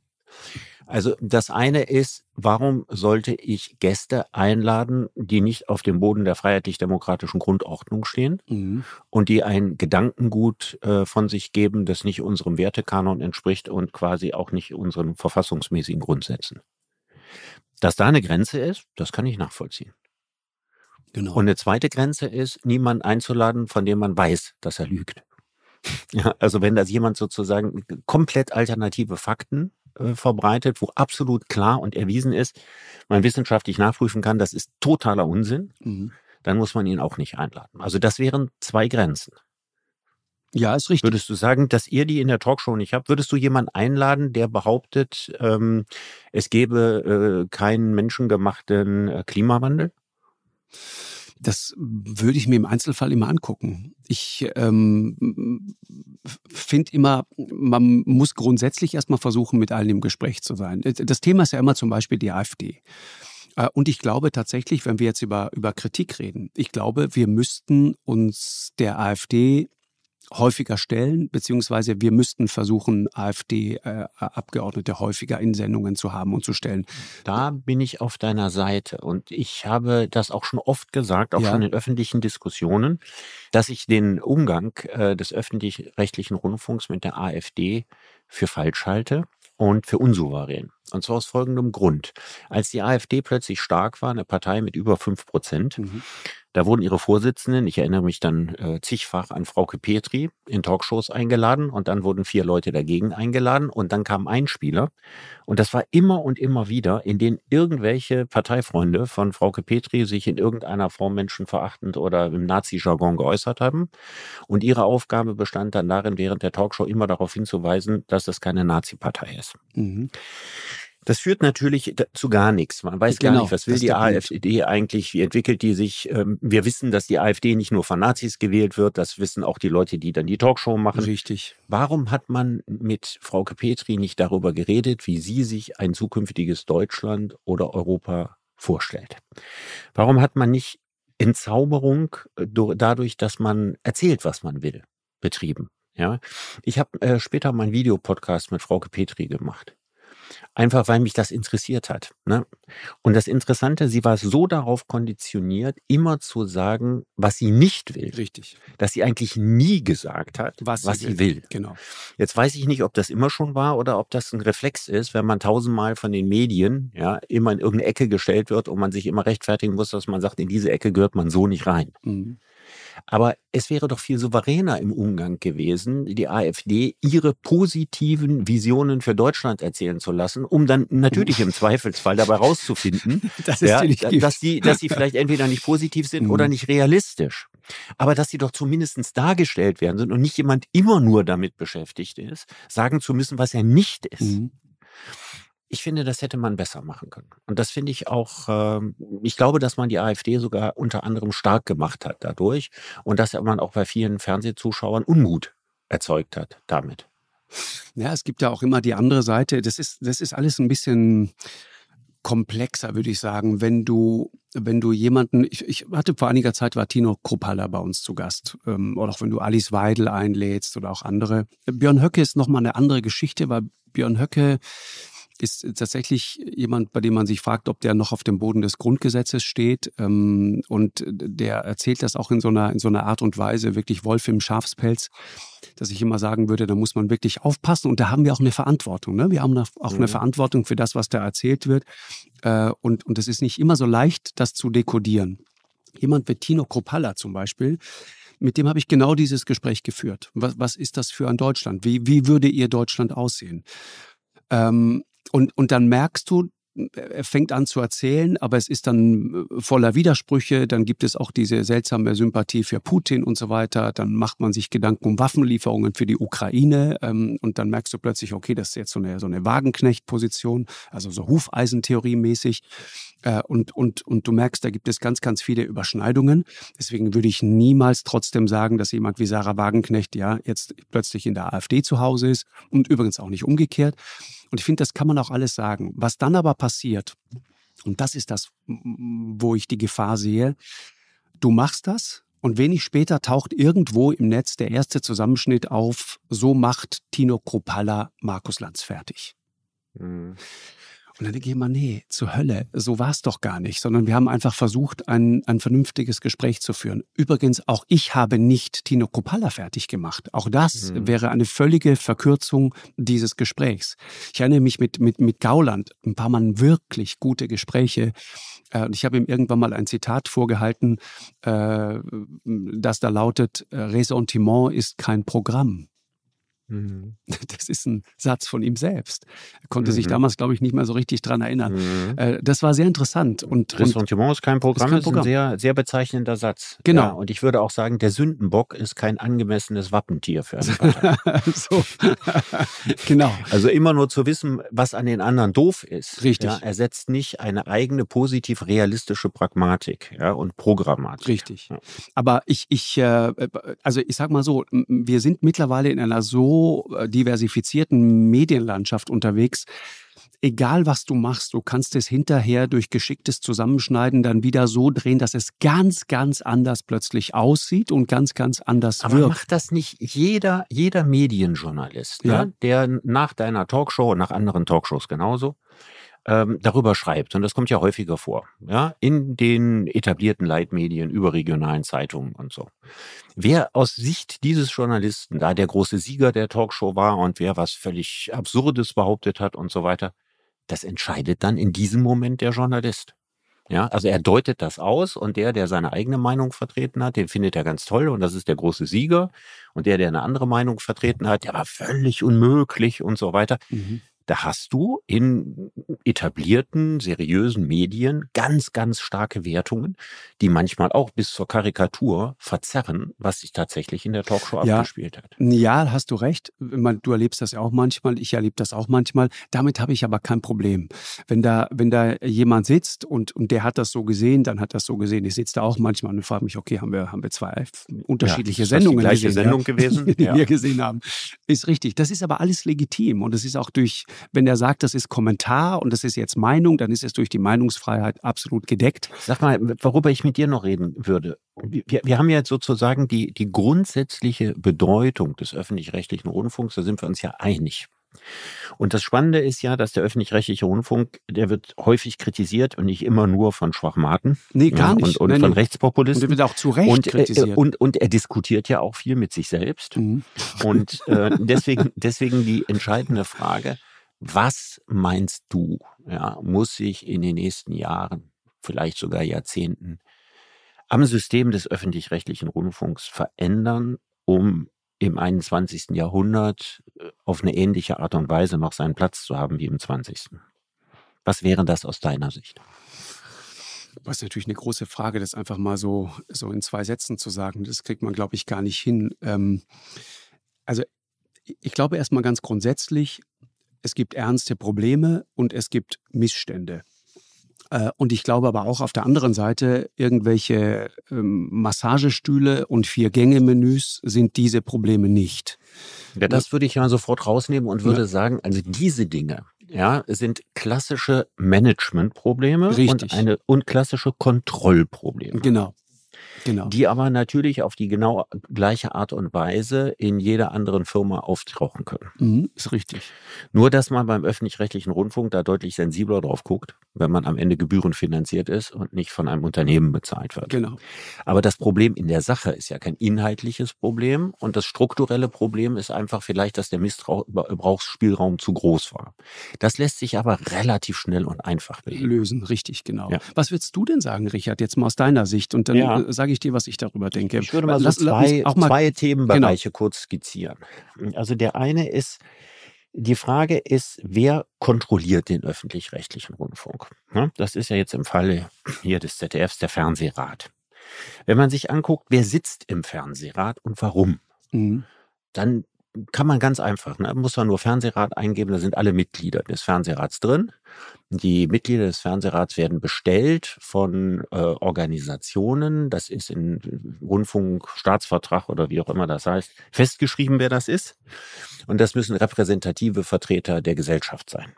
Also das eine ist, warum sollte ich Gäste einladen, die nicht auf dem Boden der freiheitlich-demokratischen Grundordnung stehen mhm. und die ein Gedankengut äh, von sich geben, das nicht unserem Wertekanon entspricht und quasi auch nicht unseren verfassungsmäßigen Grundsätzen. Dass da eine Grenze ist, das kann ich nachvollziehen. Genau. Und eine zweite Grenze ist, niemanden einzuladen, von dem man weiß, dass er lügt. Ja, also wenn das jemand sozusagen komplett alternative Fakten äh, verbreitet, wo absolut klar und erwiesen ist, man wissenschaftlich nachprüfen kann, das ist totaler Unsinn, mhm. dann muss man ihn auch nicht einladen. Also das wären zwei Grenzen. Ja, ist richtig. Würdest du sagen, dass ihr die in der Talkshow nicht habt? Würdest du jemanden einladen, der behauptet, ähm, es gäbe äh, keinen menschengemachten äh, Klimawandel? Das würde ich mir im Einzelfall immer angucken. Ich ähm, finde immer, man muss grundsätzlich erstmal versuchen, mit allen im Gespräch zu sein. Das Thema ist ja immer zum Beispiel die AfD. Äh, und ich glaube tatsächlich, wenn wir jetzt über, über Kritik reden, ich glaube, wir müssten uns der AfD häufiger stellen, beziehungsweise wir müssten versuchen, AfD-Abgeordnete äh, häufiger in Sendungen zu haben und zu stellen. Da bin ich auf deiner Seite und ich habe das auch schon oft gesagt, auch ja. schon in öffentlichen Diskussionen, dass ich den Umgang äh, des öffentlich-rechtlichen Rundfunks mit der AfD für falsch halte und für unsouverän. Und zwar aus folgendem Grund. Als die AfD plötzlich stark war, eine Partei mit über fünf Prozent, mhm. Da wurden ihre Vorsitzenden, ich erinnere mich dann äh, zigfach an Frauke Petri, in Talkshows eingeladen und dann wurden vier Leute dagegen eingeladen und dann kam ein Spieler. Und das war immer und immer wieder, in denen irgendwelche Parteifreunde von Frauke Petri sich in irgendeiner Form menschenverachtend oder im Nazi-Jargon geäußert haben. Und ihre Aufgabe bestand dann darin, während der Talkshow immer darauf hinzuweisen, dass das keine Nazi-Partei ist. Mhm. Das führt natürlich zu gar nichts. Man weiß genau, gar nicht, was will die AfD eigentlich, wie entwickelt die sich. Ähm, wir wissen, dass die AfD nicht nur von Nazis gewählt wird, das wissen auch die Leute, die dann die Talkshow machen. Richtig. Warum hat man mit Frau Petri nicht darüber geredet, wie sie sich ein zukünftiges Deutschland oder Europa vorstellt? Warum hat man nicht Entzauberung äh, dadurch, dass man erzählt, was man will, betrieben? Ja, ich habe äh, später meinen Videopodcast mit Frau Petri gemacht. Einfach weil mich das interessiert hat. Ne? Und das Interessante, sie war so darauf konditioniert, immer zu sagen, was sie nicht will. Richtig. Dass sie eigentlich nie gesagt hat, was, was sie, will. will. Genau. Jetzt weiß ich nicht, ob das immer schon war oder ob das ein Reflex ist, wenn man tausendmal von den Medien ja immer in irgendeine Ecke gestellt wird und man sich immer rechtfertigen muss, dass man sagt, in diese Ecke gehört man so nicht rein. Mhm. Aber es wäre doch viel souveräner im Umgang gewesen, die AfD ihre positiven Visionen für Deutschland erzählen zu lassen, um dann natürlich im Zweifelsfall dabei rauszufinden, das ja, dass sie, dass sie vielleicht entweder nicht positiv sind oder mhm. nicht realistisch. Aber dass sie doch zumindest dargestellt werden sind und nicht jemand immer nur damit beschäftigt ist, sagen zu müssen, was er nicht ist. Mhm. Ich finde, das hätte man besser machen können. Und das finde ich auch, äh, ich glaube, dass man die AfD sogar unter anderem stark gemacht hat dadurch und dass man auch bei vielen Fernsehzuschauern Unmut erzeugt hat damit. Ja, es gibt ja auch immer die andere Seite. Das ist, das ist alles ein bisschen komplexer, würde ich sagen. Wenn du, wenn du jemanden, ich, ich hatte vor einiger Zeit war Tino Kruppalla bei uns zu Gast, ähm, oder auch wenn du Alice Weidel einlädst oder auch andere. Björn Höcke ist nochmal eine andere Geschichte, weil Björn Höcke ist tatsächlich jemand, bei dem man sich fragt, ob der noch auf dem Boden des Grundgesetzes steht. Ähm, und der erzählt das auch in so einer, in so einer Art und Weise, wirklich Wolf im Schafspelz, dass ich immer sagen würde, da muss man wirklich aufpassen. Und da haben wir auch eine Verantwortung. Ne? Wir haben auch eine mhm. Verantwortung für das, was da erzählt wird. Äh, und, und es ist nicht immer so leicht, das zu dekodieren. Jemand wie Tino Kropalla zum Beispiel, mit dem habe ich genau dieses Gespräch geführt. Was, was ist das für ein Deutschland? Wie, wie würde ihr Deutschland aussehen? Ähm, und, und dann merkst du, er fängt an zu erzählen, aber es ist dann äh, voller Widersprüche. Dann gibt es auch diese seltsame Sympathie für Putin und so weiter. Dann macht man sich Gedanken um Waffenlieferungen für die Ukraine. Ähm, und dann merkst du plötzlich, okay, das ist jetzt so eine, so eine Wagenknecht-Position, also so Hufeisentheorie mäßig. Äh, und, und, und du merkst, da gibt es ganz, ganz viele Überschneidungen. Deswegen würde ich niemals trotzdem sagen, dass jemand wie Sarah Wagenknecht ja jetzt plötzlich in der AfD zu Hause ist und übrigens auch nicht umgekehrt. Und ich finde, das kann man auch alles sagen. Was dann aber passiert, und das ist das, wo ich die Gefahr sehe, du machst das und wenig später taucht irgendwo im Netz der erste Zusammenschnitt auf, so macht Tino Kropalla Markus Lanz fertig. Mhm. Und dann denke ich immer, nee, zur Hölle, so war es doch gar nicht, sondern wir haben einfach versucht, ein, ein vernünftiges Gespräch zu führen. Übrigens, auch ich habe nicht Tino Kropalla fertig gemacht. Auch das mhm. wäre eine völlige Verkürzung dieses Gesprächs. Ich erinnere mich mit, mit, mit Gauland, ein paar Mal wirklich gute Gespräche. Äh, und ich habe ihm irgendwann mal ein Zitat vorgehalten, äh, das da lautet, Ressentiment ist kein Programm. Mhm. Das ist ein Satz von ihm selbst. Er konnte mhm. sich damals, glaube ich, nicht mehr so richtig dran erinnern. Mhm. Äh, das war sehr interessant. Und, Ressentiment ist kein Programm, ist, kein Programm. ist ein sehr, sehr bezeichnender Satz. Genau. Ja, und ich würde auch sagen, der Sündenbock ist kein angemessenes Wappentier für eine Partei. so. genau. Also immer nur zu wissen, was an den anderen doof ist. Richtig. Ja, ersetzt nicht eine eigene positiv realistische Pragmatik ja, und Programmatik. Richtig. Ja. Aber ich, ich, äh, also ich sag mal so, wir sind mittlerweile in einer so diversifizierten Medienlandschaft unterwegs. Egal was du machst, du kannst es hinterher durch geschicktes Zusammenschneiden dann wieder so drehen, dass es ganz, ganz anders plötzlich aussieht und ganz, ganz anders Aber wirkt. macht das nicht jeder, jeder Medienjournalist, ja? Ne, der nach deiner Talkshow und nach anderen Talkshows genauso ähm, darüber schreibt, und das kommt ja häufiger vor, ja, in den etablierten Leitmedien, überregionalen Zeitungen und so. Wer aus Sicht dieses Journalisten da der große Sieger der Talkshow war und wer was völlig Absurdes behauptet hat und so weiter, das entscheidet dann in diesem Moment der Journalist. Ja, also er deutet das aus und der, der seine eigene Meinung vertreten hat, den findet er ganz toll und das ist der große Sieger. Und der, der eine andere Meinung vertreten hat, der war völlig unmöglich und so weiter. Mhm da hast du in etablierten, seriösen Medien ganz, ganz starke Wertungen, die manchmal auch bis zur Karikatur verzerren, was sich tatsächlich in der Talkshow ja, abgespielt hat. Ja, hast du recht. Du erlebst das ja auch manchmal, ich erlebe das auch manchmal. Damit habe ich aber kein Problem. Wenn da, wenn da jemand sitzt und, und der hat das so gesehen, dann hat das so gesehen. Ich sitze da auch manchmal und frage mich, okay, haben wir, haben wir zwei unterschiedliche ja, Sendungen die gleiche gesehen, Sendung ja, gewesen, die wir gesehen haben. Ist richtig. Das ist aber alles legitim und es ist auch durch wenn er sagt, das ist Kommentar und das ist jetzt Meinung, dann ist es durch die Meinungsfreiheit absolut gedeckt. Sag mal, worüber ich mit dir noch reden würde. Wir, wir haben ja sozusagen die, die grundsätzliche Bedeutung des öffentlich-rechtlichen Rundfunks, da sind wir uns ja einig. Und das Spannende ist ja, dass der öffentlich-rechtliche Rundfunk, der wird häufig kritisiert und nicht immer nur von Schwachmaten. Nee, gar nicht. Und, und nein, von nee. Rechtspopulisten. Und der wird auch zu Recht und, äh, kritisiert. Und, und er diskutiert ja auch viel mit sich selbst. Mhm. Und äh, deswegen, deswegen die entscheidende Frage, was meinst du, ja, muss sich in den nächsten Jahren, vielleicht sogar Jahrzehnten, am System des öffentlich-rechtlichen Rundfunks verändern, um im 21. Jahrhundert äh, auf eine ähnliche Art und Weise noch seinen Platz zu haben wie im 20. Was wäre das aus deiner Sicht? Ist natürlich eine große Frage, das einfach mal so, so in zwei Sätzen zu sagen. Das kriegt man, glaube ich, gar nicht hin. Ähm, also ich glaube erstmal ganz grundsätzlich, es gibt ernste Probleme und es gibt Missstände. Äh, und ich glaube aber auch auf der anderen Seite, irgendwelche ähm, Massagestühle und Vier-Gänge-Menüs sind diese Probleme nicht. Ja, das würde ich mal sofort rausnehmen und würde ja. sagen, also diese Dinge, ja, sind klassische Managementprobleme und eine und klassische Kontrollprobleme. Genau. Genau. Die aber natürlich auf die genau gleiche Art und Weise in jeder anderen Firma auftauchen können. Mhm, ist richtig. Nur, dass man beim öffentlich-rechtlichen Rundfunk da deutlich sensibler drauf guckt, wenn man am Ende gebührenfinanziert ist und nicht von einem Unternehmen bezahlt wird. Genau. Aber das Problem in der Sache ist ja kein inhaltliches Problem und das strukturelle Problem ist einfach vielleicht, dass der Missbrauchsspielraum zu groß war. Das lässt sich aber relativ schnell und einfach lösen. Richtig, genau. Ja. Was würdest du denn sagen, Richard, jetzt mal aus deiner Sicht? Und dann ja. sage ich ich dir, was ich darüber denke. Ich würde mal so zwei, mal, zwei Themenbereiche genau. kurz skizzieren. Also der eine ist, die Frage ist, wer kontrolliert den öffentlich-rechtlichen Rundfunk? Das ist ja jetzt im Falle hier des ZDFs der Fernsehrat. Wenn man sich anguckt, wer sitzt im Fernsehrat und warum, mhm. dann kann man ganz einfach, ne? muss man nur Fernsehrat eingeben, da sind alle Mitglieder des Fernsehrats drin. Die Mitglieder des Fernsehrats werden bestellt von äh, Organisationen, das ist in Rundfunk, Staatsvertrag oder wie auch immer das heißt, festgeschrieben, wer das ist. Und das müssen repräsentative Vertreter der Gesellschaft sein.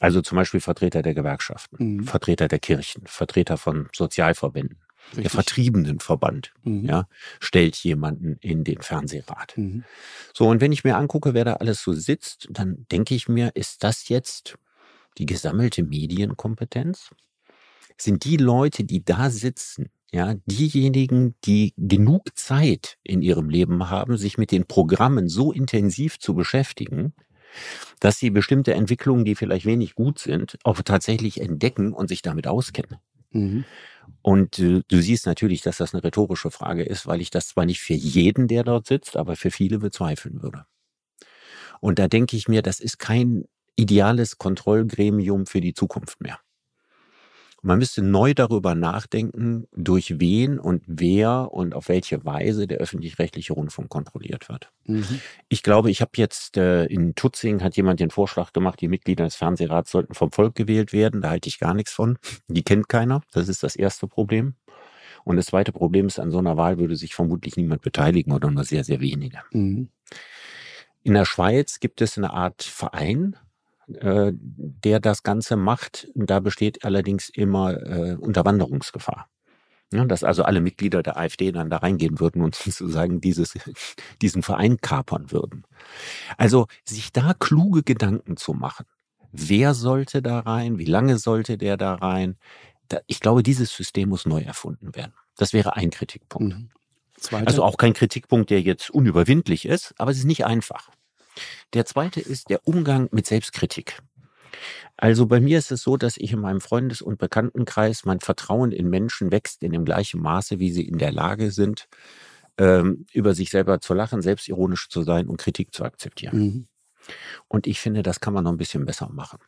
Also zum Beispiel Vertreter der Gewerkschaften, mhm. Vertreter der Kirchen, Vertreter von Sozialverbänden, Richtig. Der Vertriebenenverband mhm. ja, stellt jemanden in den Fernsehrat. Mhm. So, und wenn ich mir angucke, wer da alles so sitzt, dann denke ich mir, ist das jetzt die gesammelte Medienkompetenz? Sind die Leute, die da sitzen, ja, diejenigen, die genug Zeit in ihrem Leben haben, sich mit den Programmen so intensiv zu beschäftigen, dass sie bestimmte Entwicklungen, die vielleicht wenig gut sind, auch tatsächlich entdecken und sich damit auskennen. Mhm. Und äh, du siehst natürlich, dass das eine rhetorische Frage ist, weil ich das zwar nicht für jeden, der dort sitzt, aber für viele bezweifeln würde. Und da denke ich mir, das ist kein ideales Kontrollgremium für die Zukunft mehr. Man müsste neu darüber nachdenken, durch wen und wer und auf welche Weise der öffentlich-rechtliche Rundfunk kontrolliert wird. Mhm. Ich glaube, ich habe jetzt äh, in Tutzing hat jemand den Vorschlag gemacht, die Mitglieder des Fernsehrats sollten vom Volk gewählt werden. Da halte ich gar nichts von. Die kennt keiner. Das ist das erste Problem. Und das zweite Problem ist, an so einer Wahl würde sich vermutlich niemand beteiligen oder nur sehr, sehr wenige. Mhm. In der Schweiz gibt es eine Art Verein, äh, der das Ganze macht. Da besteht allerdings immer äh, Unterwanderungsgefahr. Ja, dass also alle Mitglieder der AfD dann da reingehen würden und sozusagen dieses, diesen Verein kapern würden. Also sich da kluge Gedanken zu machen. Wer sollte da rein? Wie lange sollte der da rein? Da, ich glaube, dieses System muss neu erfunden werden. Das wäre ein Kritikpunkt. Mhm. Also auch kein Kritikpunkt, der jetzt unüberwindlich ist, aber es ist nicht einfach. Der zweite ist der Umgang mit Selbstkritik. Also bei mir ist es so, dass ich in meinem Freundes- und Bekanntenkreis mein Vertrauen in Menschen wächst in dem gleichen Maße, wie sie in der Lage sind, ähm, über sich selber zu lachen, selbstironisch zu sein und Kritik zu akzeptieren. Mhm. Und ich finde, das kann man noch ein bisschen besser machen.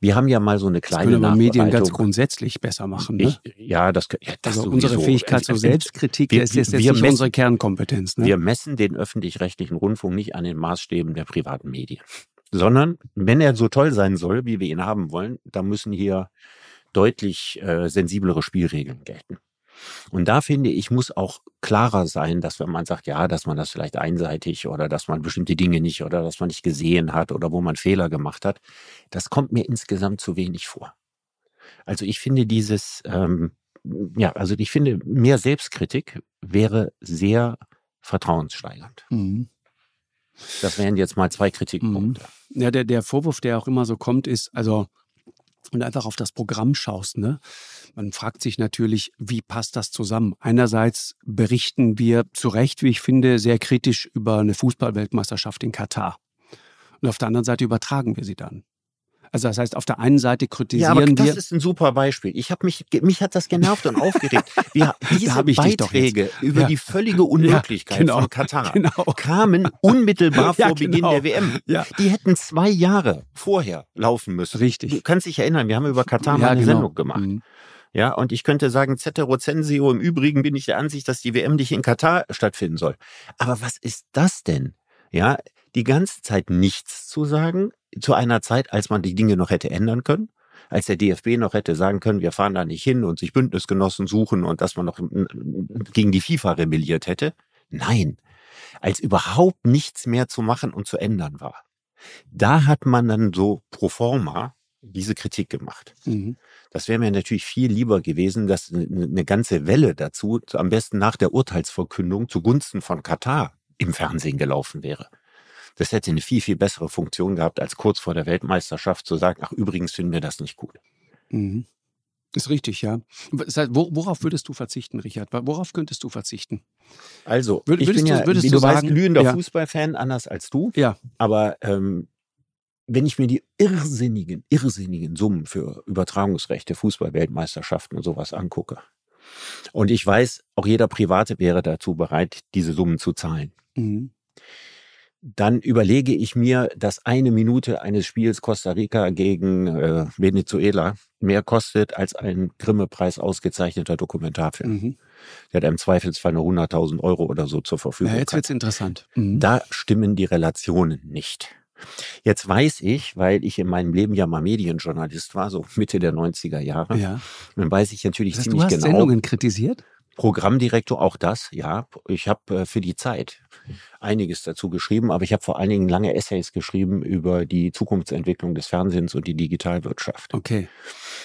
Wir haben ja mal so eine kleine das können Medien ganz grundsätzlich besser machen. Ne? Ich, ja, das, ja, das also unsere Fähigkeit zur Selbstkritik wir, ist jetzt, nicht messen, unsere Kernkompetenz. Ne? Wir messen den öffentlich-rechtlichen Rundfunk nicht an den Maßstäben der privaten Medien, sondern wenn er so toll sein soll, wie wir ihn haben wollen, dann müssen hier deutlich äh, sensiblere Spielregeln gelten. Und da finde ich, muss auch klarer sein, dass wenn man sagt, ja, dass man das vielleicht einseitig oder dass man bestimmte Dinge nicht oder dass man nicht gesehen hat oder wo man Fehler gemacht hat, das kommt mir insgesamt zu wenig vor. Also ich finde dieses, ähm, ja, also ich finde, mehr Selbstkritik wäre sehr vertrauenssteigernd. Mhm. Das wären jetzt mal zwei Kritikpunkte. Mhm. Ja, der, der Vorwurf, der auch immer so kommt, ist, also und einfach auf das Programm schaust, ne? Man fragt sich natürlich, wie passt das zusammen? Einerseits berichten wir zu Recht, wie ich finde, sehr kritisch über eine Fußballweltmeisterschaft in Katar. Und auf der anderen Seite übertragen wir sie dann. Also das heißt, auf der einen Seite kritisieren ja, aber wir. das ist ein super Beispiel. Ich habe mich, mich hat das genervt und aufgeregt. Wir, diese hab ich dich doch Beiträge über Ja. die völlige Unmöglichkeit genau, von Katar genau. kamen unmittelbar Ja, vor Beginn genau. der WM. Ja. Die hätten zwei Jahre vorher laufen müssen. Richtig. Du kannst dich erinnern, wir haben über Katar mal ja, eine genau. Sendung gemacht. Mhm. Ja, und ich könnte sagen, Cetero Censeo, im Übrigen bin ich der Ansicht, dass die WM nicht in Katar stattfinden soll. Aber was ist das denn? Ja, die ganze Zeit nichts zu sagen, zu einer Zeit, als man die Dinge noch hätte ändern können, als der DFB noch hätte sagen können, wir fahren da nicht hin und sich Bündnisgenossen suchen und dass man noch gegen die FIFA rebelliert hätte. Nein, als überhaupt nichts mehr zu machen und zu ändern war. Da hat man dann so pro forma diese Kritik gemacht. Mhm. Das wäre mir natürlich viel lieber gewesen, dass eine eine ganze Welle dazu, am besten nach der Urteilsverkündung zugunsten von Katar im Fernsehen gelaufen wäre. Das hätte eine viel, viel bessere Funktion gehabt, als kurz vor der Weltmeisterschaft zu sagen, ach übrigens finden wir das nicht gut. Mhm. Ist richtig, ja. Das heißt, wo- worauf würdest du verzichten, Richard? Worauf könntest du verzichten? Also, Würd- ich würdest bin du- ja, wie du du weißt, sagen- glühender Ja. Fußballfan, anders als du. Ja. Aber ähm, wenn ich mir die irrsinnigen, irrsinnigen Summen für Übertragungsrechte, Fußball-Weltmeisterschaften und sowas angucke, und ich weiß, auch jeder Private wäre dazu bereit, diese Summen zu zahlen, Mhm. Dann überlege ich mir, dass eine Minute eines Spiels Costa Rica gegen äh, Venezuela mehr kostet als ein Grimme-Preis ausgezeichneter Dokumentarfilm. Mhm. Der hat im Zweifelsfall nur 100.000 Euro oder so zur Verfügung. Ja, jetzt hat. wird's interessant. Mhm. Da stimmen die Relationen nicht. Jetzt weiß ich, weil ich in meinem Leben ja mal Medienjournalist war, so Mitte der 90er Jahre, ja. dann weiß ich natürlich Das heißt, du ziemlich hast genau, Sendungen kritisiert? Programmdirektor, auch das, ja. Ich habe äh, für die Zeit einiges dazu geschrieben, aber ich habe vor allen Dingen lange Essays geschrieben über die Zukunftsentwicklung des Fernsehens und die Digitalwirtschaft. Okay.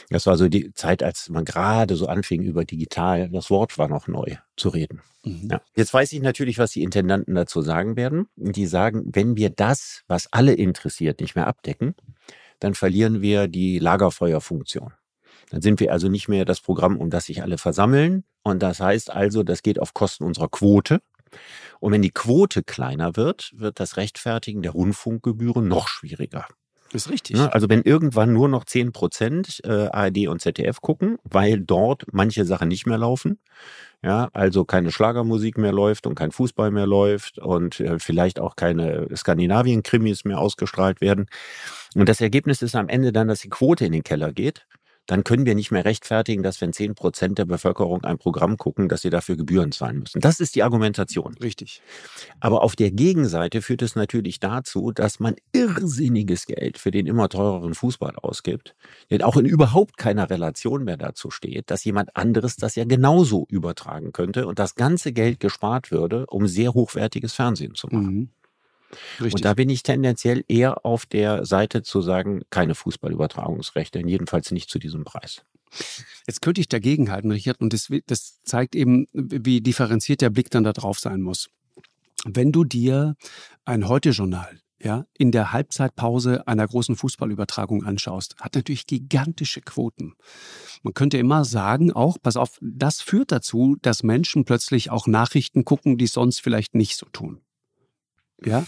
Das war so die Zeit, als man gerade so anfing über digital, das Wort war noch neu zu reden. Mhm. Ja. Jetzt weiß ich natürlich, was die Intendanten dazu sagen werden. Die sagen, wenn wir das, was alle interessiert, nicht mehr abdecken, dann verlieren wir die Lagerfeuerfunktion. Dann sind wir also nicht mehr das Programm, um das sich alle versammeln. Und das heißt also, das geht auf Kosten unserer Quote. Und wenn die Quote kleiner wird, wird das Rechtfertigen der Rundfunkgebühren noch schwieriger. Ist richtig. Ne? Also wenn irgendwann nur noch 10 Prozent äh, ARD und ZDF gucken, weil dort manche Sachen nicht mehr laufen, ja, also keine Schlagermusik mehr läuft und kein Fußball mehr läuft und äh, vielleicht auch keine Skandinavien-Krimis mehr ausgestrahlt werden. Und das Ergebnis ist am Ende dann, dass die Quote in den Keller geht. Dann können wir nicht mehr rechtfertigen, dass wenn 10 Prozent der Bevölkerung ein Programm gucken, dass sie dafür Gebühren zahlen müssen. Das ist die Argumentation. Richtig. Aber auf der Gegenseite führt es natürlich dazu, dass man irrsinniges Geld für den immer teureren Fußball ausgibt, der auch in überhaupt keiner Relation mehr dazu steht, dass jemand anderes das ja genauso übertragen könnte und das ganze Geld gespart würde, um sehr hochwertiges Fernsehen zu machen. Mhm. Richtig. Und da bin ich tendenziell eher auf der Seite zu sagen, keine Fußballübertragungsrechte, jedenfalls nicht zu diesem Preis. Jetzt könnte ich dagegenhalten, Richard, und das, das zeigt eben, wie differenziert der Blick dann da drauf sein muss. Wenn du dir ein Heute-Journal ja, in der Halbzeitpause einer großen Fußballübertragung anschaust, hat natürlich gigantische Quoten. Man könnte immer sagen, auch, pass auf, das führt dazu, dass Menschen plötzlich auch Nachrichten gucken, die sonst vielleicht nicht so tun. Ja,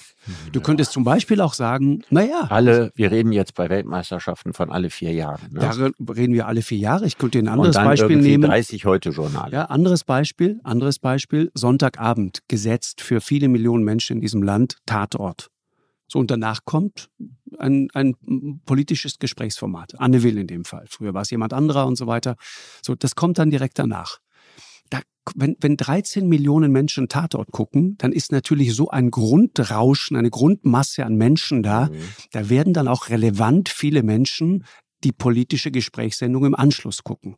du könntest zum Beispiel auch sagen, naja, Alle, wir reden jetzt bei Weltmeisterschaften von alle vier Jahren. Ne? da reden wir alle vier Jahre. Ich könnte dir ein und anderes dann Beispiel nehmen. 30 heute Journale. Ja, anderes Beispiel, anderes Beispiel, Sonntagabend, gesetzt für viele Millionen Menschen in diesem Land, Tatort. So, und danach kommt ein, ein politisches Gesprächsformat. Anne Will in dem Fall. Früher war es jemand anderer und so weiter. So, das kommt dann direkt danach. Wenn, wenn 13 Millionen Menschen Tatort gucken, dann ist natürlich so ein Grundrauschen, eine Grundmasse an Menschen da. Mhm. Da werden dann auch relevant viele Menschen die politische Gesprächssendung im Anschluss gucken.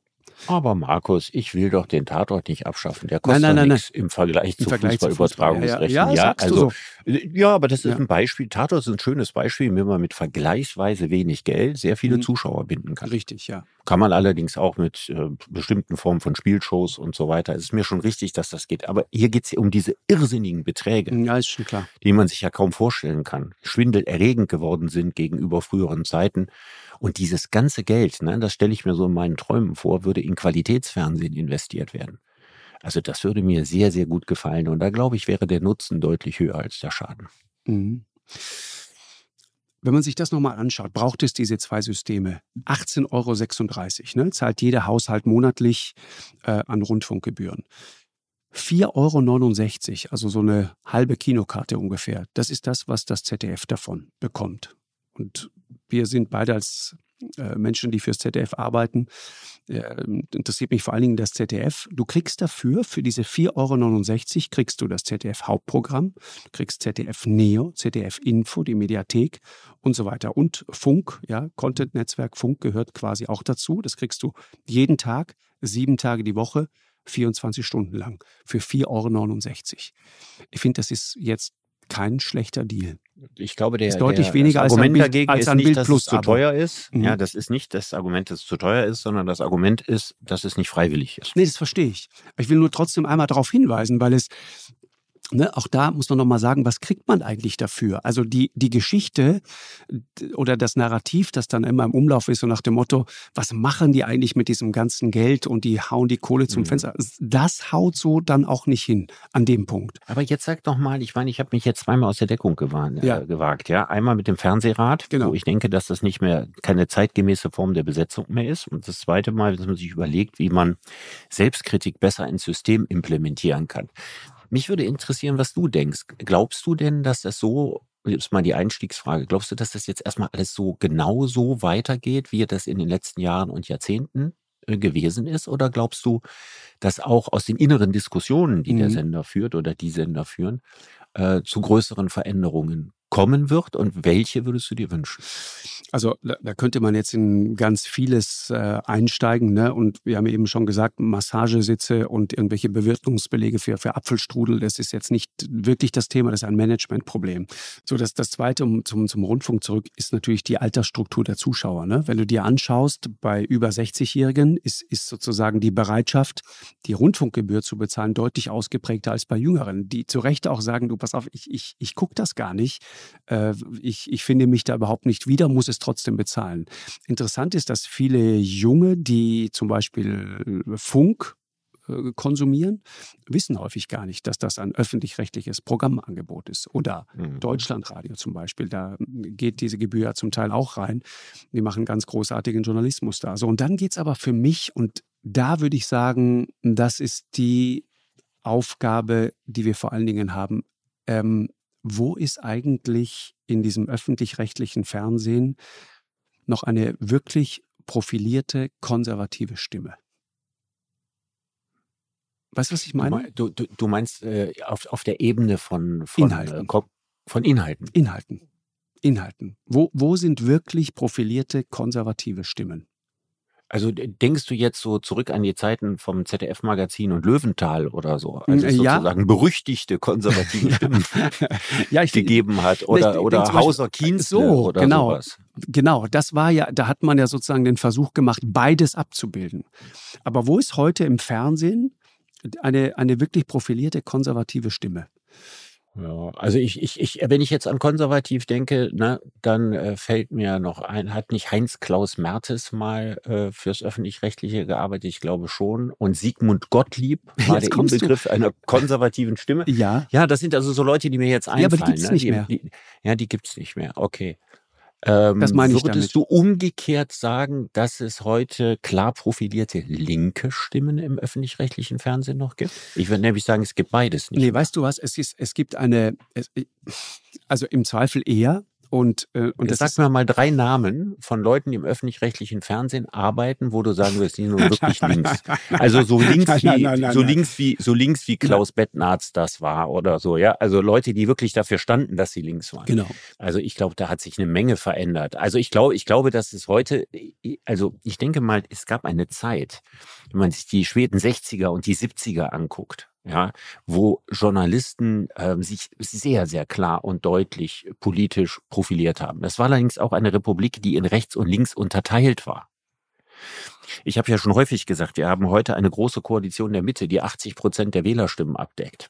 Aber Markus, ich will doch den Tatort nicht abschaffen. Der kostet Nein, nein, nichts im Vergleich zu Fußballübertragungsrechten. Fußball. Ja, ja, sagst du also so. äh, ja, aber das ist Ja. ein Beispiel. Tatort ist ein schönes Beispiel, wie man mit vergleichsweise wenig Geld sehr viele Mhm. Zuschauer binden kann. Richtig, ja. Kann man allerdings auch mit äh, bestimmten Formen von Spielshows und so weiter. Es ist mir schon richtig, dass das geht. Aber hier geht es um diese irrsinnigen Beträge, Ja, ist schon klar. die man sich ja kaum vorstellen kann. Schwindelerregend geworden sind gegenüber früheren Zeiten. Und dieses ganze Geld, ne, das stelle ich mir so in meinen Träumen vor, würde in Qualitätsfernsehen investiert werden. Also das würde mir sehr, sehr gut gefallen. Und da glaube ich, wäre der Nutzen deutlich höher als der Schaden. Mhm. Wenn man sich das nochmal anschaut, braucht es diese zwei Systeme. 18,36 Euro ne, zahlt jeder Haushalt monatlich äh, an Rundfunkgebühren. 4,69 Euro, also so eine halbe Kinokarte ungefähr. Das ist das, was das ZDF davon bekommt. Und wir sind beide als Menschen, die fürs ZDF arbeiten, äh, interessiert mich vor allen Dingen das ZDF. Du kriegst dafür, für diese 4,69 Euro, kriegst du das ZDF Hauptprogramm, du kriegst ZDF Neo, ZDF Info, die Mediathek und so weiter. Und Funk, ja, Content-Netzwerk Funk gehört quasi auch dazu. Das kriegst du jeden Tag, sieben Tage die Woche, 24 Stunden lang für 4,69 Euro. Ich finde, das ist jetzt kein schlechter Deal. Ich glaube, der ist deutlich der, weniger das Argument als dagegen als ist ein nicht, Bild dass Plus es zu teuer ist. Mhm. Ja, das ist nicht das Argument, dass es zu teuer ist, sondern das Argument ist, dass es nicht freiwillig ist. Nee, das verstehe ich. Ich will nur trotzdem einmal darauf hinweisen, weil es Ne, auch da muss man nochmal sagen, was kriegt man eigentlich dafür? Also die, die Geschichte oder das Narrativ, das dann immer im Umlauf ist, so nach dem Motto, was machen die eigentlich mit diesem ganzen Geld und die hauen die Kohle zum Mhm. Fenster, das haut so dann auch nicht hin an dem Punkt. Aber jetzt sag doch mal, ich meine, ich habe mich jetzt zweimal aus der Deckung gewarnt, Ja. äh, gewagt. Ja, einmal mit dem Fernsehrat, Genau. wo ich denke, dass das nicht mehr keine zeitgemäße Form der Besetzung mehr ist. Und das zweite Mal, dass man sich überlegt, wie man Selbstkritik besser ins System implementieren kann. Mich würde interessieren, was du denkst. Glaubst du denn, dass das so Jetzt mal die Einstiegsfrage. Glaubst du, dass das jetzt erstmal alles so genau so weitergeht, wie das in den letzten Jahren und Jahrzehnten äh, gewesen ist? Oder glaubst du, dass auch aus den inneren Diskussionen, die der Mhm. Sender führt oder die Sender führen, äh, zu größeren Veränderungen kommen wird? Und welche würdest du dir wünschen? Also da, könnte man jetzt in ganz vieles äh, einsteigen. Ne? Und wir haben eben schon gesagt, Massagesitze und irgendwelche Bewirtungsbelege für, für Apfelstrudel, das ist jetzt nicht wirklich das Thema, das ist ein Managementproblem. So, das, das Zweite um, zum, zum Rundfunk zurück ist natürlich die Altersstruktur der Zuschauer. Ne? Wenn du dir anschaust, bei über 60-Jährigen ist, ist sozusagen die Bereitschaft, die Rundfunkgebühr zu bezahlen, deutlich ausgeprägter als bei Jüngeren, die zu Recht auch sagen, du pass auf, ich, ich, ich gucke das gar nicht. Äh, ich, ich finde mich da überhaupt nicht wieder, muss es trotzdem bezahlen. Interessant ist, dass viele Junge, die zum Beispiel Funk äh, konsumieren, wissen häufig gar nicht, dass das ein öffentlich-rechtliches Programmangebot ist. Oder Mhm. Deutschlandradio zum Beispiel, da geht diese Gebühr zum Teil auch rein. Die machen ganz großartigen Journalismus da. So, und dann geht es aber für mich, und da würde ich sagen, das ist die Aufgabe, die wir vor allen Dingen haben. Ähm, wo ist eigentlich in diesem öffentlich-rechtlichen Fernsehen noch eine wirklich profilierte konservative Stimme? Weißt du, was ich meine? mei- du, du, du meinst äh, auf, auf der Ebene von, von Inhalten. Äh, von Inhalten. Inhalten. Inhalten. Wo, wo sind wirklich profilierte konservative Stimmen? Also denkst du jetzt so zurück an die Zeiten vom ZDF-Magazin und Löwenthal oder so, als es Äh, ja. sozusagen berüchtigte konservative Stimmen ja, ich gegeben hat ich oder, denk oder Beispiel- Hauser Kienzle So, oder genau. sowas. Genau, das war ja, da hat man ja sozusagen den Versuch gemacht, beides abzubilden. Aber wo ist heute im Fernsehen eine, eine wirklich profilierte konservative Stimme? Ja, also ich, ich, ich, wenn ich jetzt an konservativ denke, ne, dann äh, fällt mir noch ein, hat nicht Heinz-Klaus Mertes mal äh, fürs Öffentlich-Rechtliche gearbeitet? Ich glaube schon. Und Sigmund Gottlieb war Jetzt der du- Inbegriff einer konservativen Stimme. Ja, Ja, das sind also so Leute, die mir jetzt einfallen. Ja, aber die gibt's ne? nicht die, mehr. Die, ja, die gibt's nicht mehr. Okay. Ähm, Das meine ich würdest damit. du umgekehrt sagen, dass es heute klar profilierte linke Stimmen im öffentlich-rechtlichen Fernsehen noch gibt? Ich würde nämlich sagen, es gibt beides nicht. nee, weißt du was? Es, ist, es gibt eine, es, also im Zweifel eher. Und, äh, und Und das sag mir mal drei Namen von Leuten, die im öffentlich-rechtlichen Fernsehen arbeiten, wo du sagen wirst, die sind nun wirklich links. Also so links wie, so links wie, so links wie Klaus Bettnarz das war oder so, ja. Also Leute, die wirklich dafür standen, dass sie links waren. Genau. Also ich glaube, da hat sich eine Menge verändert. Also ich glaube, ich glaube, dass es heute, also ich denke mal, es gab eine Zeit, wenn man sich die späten 60er und die 70er anguckt, ja, wo Journalisten ähm, sich sehr, sehr klar und deutlich politisch profiliert haben. Das war allerdings auch eine Republik, die in rechts und links unterteilt war. Ich habe ja schon häufig gesagt, wir haben heute eine große Koalition der Mitte, die 80 Prozent der Wählerstimmen abdeckt.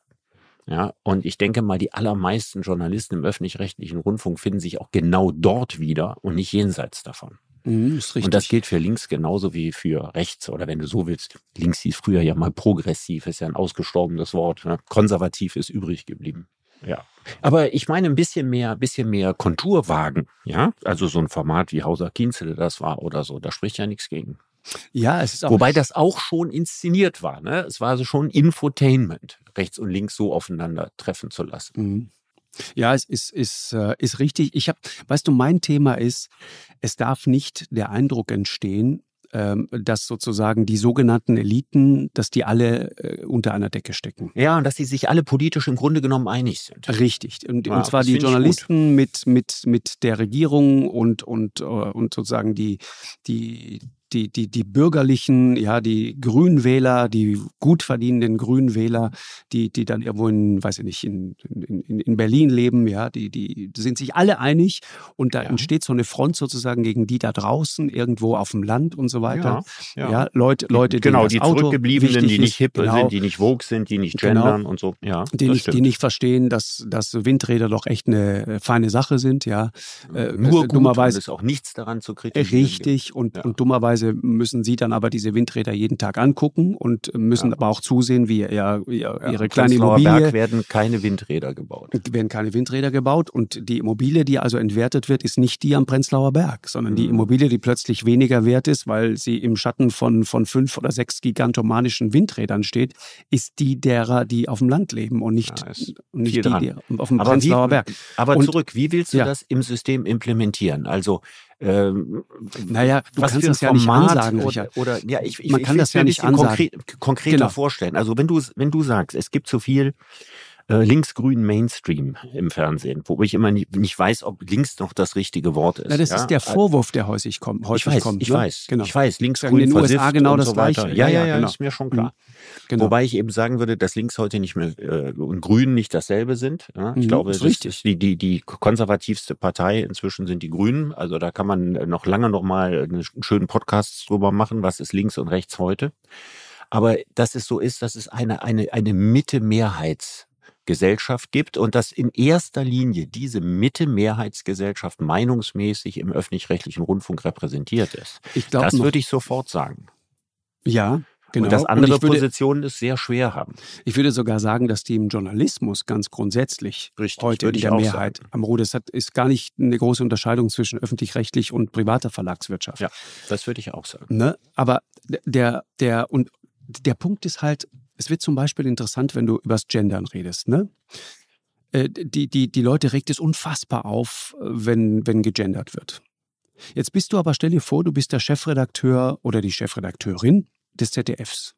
Ja, und ich denke mal, die allermeisten Journalisten im öffentlich-rechtlichen Rundfunk finden sich auch genau dort wieder und nicht jenseits davon. Mhm. Und das gilt für links genauso wie für rechts oder wenn du so willst. Links hieß früher ja mal progressiv, ist ja ein ausgestorbenes Wort. Ne? Konservativ ist übrig geblieben. Ja. Aber ich meine ein bisschen mehr, bisschen mehr Konturwagen, ja. Also so ein Format wie Hauser Kienzele das war oder so, da spricht ja nichts gegen. Ja, es ist auch. Wobei das auch schon inszeniert war, ne? Es war also schon Infotainment, rechts und links so aufeinander treffen zu lassen. Mhm. Ja, es ist, ist, äh, ist richtig. Ich habe, weißt du, mein Thema ist, es darf nicht der Eindruck entstehen, ähm, dass sozusagen die sogenannten Eliten, dass die alle äh, unter einer Decke stecken. Ja, und dass sie sich alle politisch im Grunde genommen einig sind. Richtig. Und, ja, und zwar die Journalisten mit, mit, mit der Regierung und, und, äh, und sozusagen die, die, die, die, die bürgerlichen, ja, die Grünwähler, die gut verdienenden Grünwähler, die, die dann irgendwo in, weiß ich nicht, in, in, in Berlin leben, ja, die, die sind sich alle einig und da ja. entsteht so eine Front sozusagen gegen die da draußen, irgendwo auf dem Land und so weiter. Ja, ja. ja Leute, Leute, genau, die Zurückgebliebenen, die nicht hip genau. sind, die nicht vogue sind, die nicht genau. gendern genau. und so. Ja, die, nicht, die nicht verstehen, dass, dass Windräder doch echt eine äh, feine Sache sind, ja. Äh, Nur gut, dummerweise ist auch nichts daran zu kritisieren. Richtig und, und dummerweise Möglicherweise müssen Sie dann aber diese Windräder jeden Tag angucken und müssen ja. aber auch zusehen, wie ihr, ja, Ihre kleine Immobilie... Berg werden keine Windräder gebaut. Werden keine Windräder gebaut und die Immobilie, die also entwertet wird, ist nicht die am Prenzlauer Berg, sondern mhm. die Immobilie, die plötzlich weniger wert ist, weil sie im Schatten von, von fünf oder sechs gigantomanischen Windrädern steht, ist die derer, die auf dem Land leben und nicht, ja, und nicht die, die auf dem aber Prenzlauer wie, Berg. Aber und, zurück, wie willst du das im System implementieren? Also ähm, naja, du kannst das ja nicht ansagen, oder, oder ja, ich, ich, Man kann das ja nicht ansagen. Konkret, konkreter genau. vorstellen. Also wenn du wenn du sagst, es gibt zu viel äh, linksgrünen Mainstream im Fernsehen, wo ich immer nicht, nicht, weiß, ob links noch das richtige Wort ist. Ja, das ja? ist der Vorwurf, der häufig kommt. Häufig ich weiß, kommt, ich ne? weiß, genau. ich weiß, linksgrün in den USA genau das so Gleiche. Ja, ja, ja, genau. ist mir schon klar. Mhm. Genau. Wobei ich eben sagen würde, dass links heute nicht mehr äh, und Grün nicht dasselbe sind. Ja? Ich mhm, glaube, ist richtig. die, die, die konservativste Partei inzwischen sind die Grünen. Also da kann man noch lange noch mal einen schönen Podcast drüber machen, was ist links und rechts heute. Aber dass es so ist, dass es eine, eine, eine Mitte-Mehrheits- Gesellschaft gibt und dass in erster Linie diese Mitte-Mehrheitsgesellschaft meinungsmäßig im öffentlich-rechtlichen Rundfunk repräsentiert ist. Ich glaub, das würde ich sofort sagen. Ja, Genau. Und dass andere und würde, Positionen es sehr schwer haben. Ich würde sogar sagen, dass die im Journalismus ganz grundsätzlich Richtig, heute in der Mehrheit sagen. am Ruder ist. ist gar nicht eine große Unterscheidung zwischen öffentlich-rechtlich und privater Verlagswirtschaft. Ja, das würde ich auch sagen. Ne? Aber der, der, und der Punkt ist halt, es wird zum Beispiel interessant, wenn du übers Gendern redest, ne? Äh, die, die, die Leute regt es unfassbar auf, wenn, wenn gegendert wird. Jetzt bist du aber, stell dir vor, du bist der Chefredakteur oder die Chefredakteurin des ZDFs.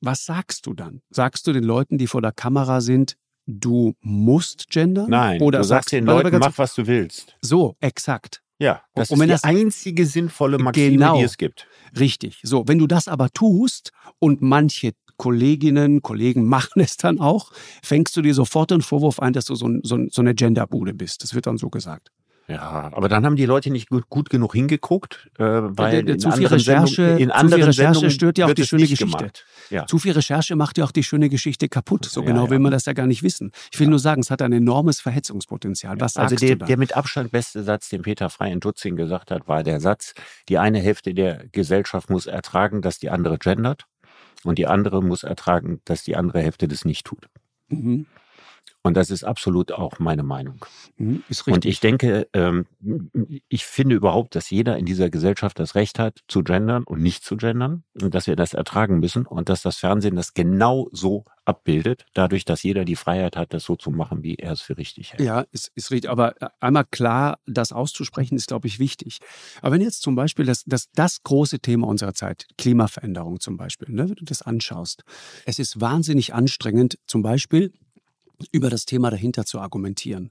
Was sagst du dann? Sagst du den Leuten, die vor der Kamera sind, du musst gendern? Nein, oder du sagst den Leuten, mach, was du willst. So, exakt. Ja, das und ist die das einzige sinnvolle Maxime, genau, die es gibt. Richtig. So, wenn du das aber tust und manche Kolleginnen, Kollegen machen es dann auch, fängst du dir sofort den Vorwurf ein, dass du so, so, so eine Genderbude bist. Das wird dann so gesagt. Ja, aber dann haben die Leute nicht gut, gut genug hingeguckt, äh, weil der, der, zu viel Recherche, Sendungen, in anderen zu viel Recherche stört ja auch die schöne Geschichte. Ja. Zu viel Recherche macht ja auch die schöne Geschichte kaputt. So ja, genau ja. will man das ja gar nicht wissen. Ich will nur sagen, es hat ein enormes Verhetzungspotenzial. Was also sagst der, du da? der mit Abstand beste Satz, den Peter Frey in Dutzing gesagt hat, war der Satz: Die eine Hälfte der Gesellschaft muss ertragen, dass die andere gendert, und die andere muss ertragen, dass die andere Hälfte das nicht tut. Mhm. Und das ist absolut auch meine Meinung. Mhm, und ich denke, ähm, ich finde überhaupt, dass jeder in dieser Gesellschaft das Recht hat, zu gendern und nicht zu gendern und dass wir das ertragen müssen und dass das Fernsehen das genau so abbildet, dadurch, dass jeder die Freiheit hat, das so zu machen, wie er es für richtig hält. Ja, ist, ist richtig. Aber äh, einmal klar, das auszusprechen, ist, glaube ich, wichtig. Aber wenn jetzt zum Beispiel das, das, das große Thema unserer Zeit, Klimaveränderung zum Beispiel, ne, wenn du das anschaust, es ist wahnsinnig anstrengend, zum Beispiel über das Thema dahinter zu argumentieren,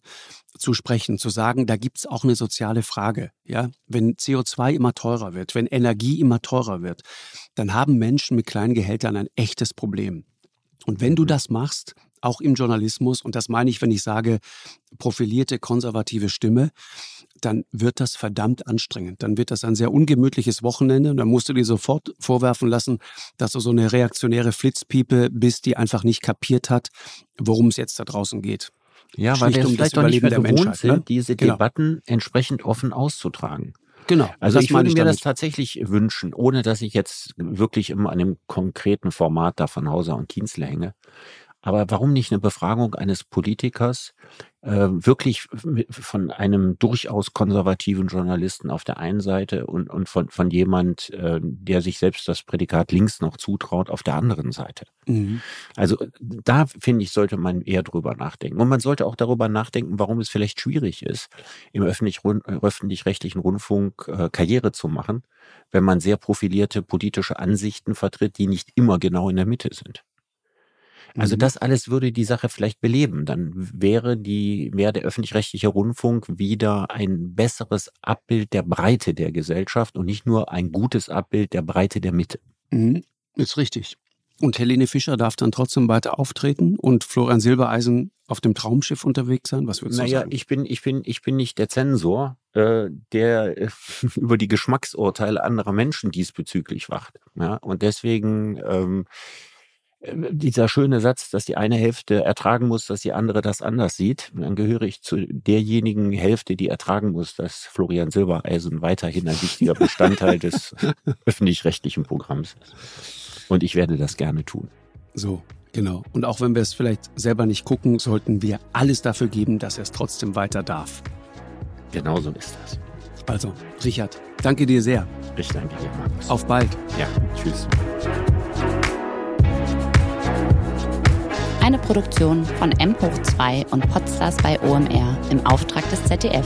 zu sprechen, zu sagen, da gibt's auch eine soziale Frage. Ja, wenn CO2 immer teurer wird, wenn Energie immer teurer wird, dann haben Menschen mit kleinen Gehältern ein echtes Problem. Und wenn du mhm. das machst, auch im Journalismus, und das meine ich, wenn ich sage profilierte konservative Stimme, dann wird das verdammt anstrengend. Dann wird das ein sehr ungemütliches Wochenende und dann musst du dir sofort vorwerfen lassen, dass du so eine reaktionäre Flitzpiepe bist, die einfach nicht kapiert hat, worum es jetzt da draußen geht. Ja, weil wir um vielleicht doch nicht mehr gewohnt sind, ne? diese genau. Debatten entsprechend offen auszutragen. Genau. Also ich würde mir damit. das tatsächlich wünschen, ohne dass ich jetzt wirklich immer an dem konkreten Format da von Hauser und Kienzle hänge. Aber warum nicht eine Befragung eines Politikers äh, wirklich von einem durchaus konservativen Journalisten auf der einen Seite und, und von, von jemand, äh, der sich selbst das Prädikat links noch zutraut, auf der anderen Seite? Mhm. Also da finde ich, sollte man eher drüber nachdenken. Und man sollte auch darüber nachdenken, warum es vielleicht schwierig ist, im öffentlich-rechtlichen Rundfunk äh, Karriere zu machen, wenn man sehr profilierte politische Ansichten vertritt, die nicht immer genau in der Mitte sind. Also mhm. das alles würde die Sache vielleicht beleben. Dann wäre die, wäre der öffentlich-rechtliche Rundfunk wieder ein besseres Abbild der Breite der Gesellschaft und nicht nur ein gutes Abbild der Breite der Mitte. Mhm. Ist richtig. Und Helene Fischer darf dann trotzdem weiter auftreten und Florian Silbereisen auf dem Traumschiff unterwegs sein? Was würdest du naja, sagen? Naja, ich bin, ich bin, ich bin nicht der Zensor, äh, der äh, über die Geschmacksurteile anderer Menschen diesbezüglich wacht. Ja? Und deswegen ähm, dieser schöne Satz, dass die eine Hälfte ertragen muss, dass die andere das anders sieht. dann gehöre ich zu derjenigen Hälfte, die ertragen muss, dass Florian Silbereisen weiterhin ein wichtiger Bestandteil des öffentlich-rechtlichen Programms ist. Und ich werde das gerne tun. So, genau. Und auch wenn wir es vielleicht selber nicht gucken, sollten wir alles dafür geben, dass er es trotzdem weiter darf. Genauso ist das. Also, Richard, danke dir sehr. Ich danke dir, Markus. Auf bald. Ja, tschüss. Eine Produktion von M hoch 2 und Podstars bei OMR im Auftrag des ZDF.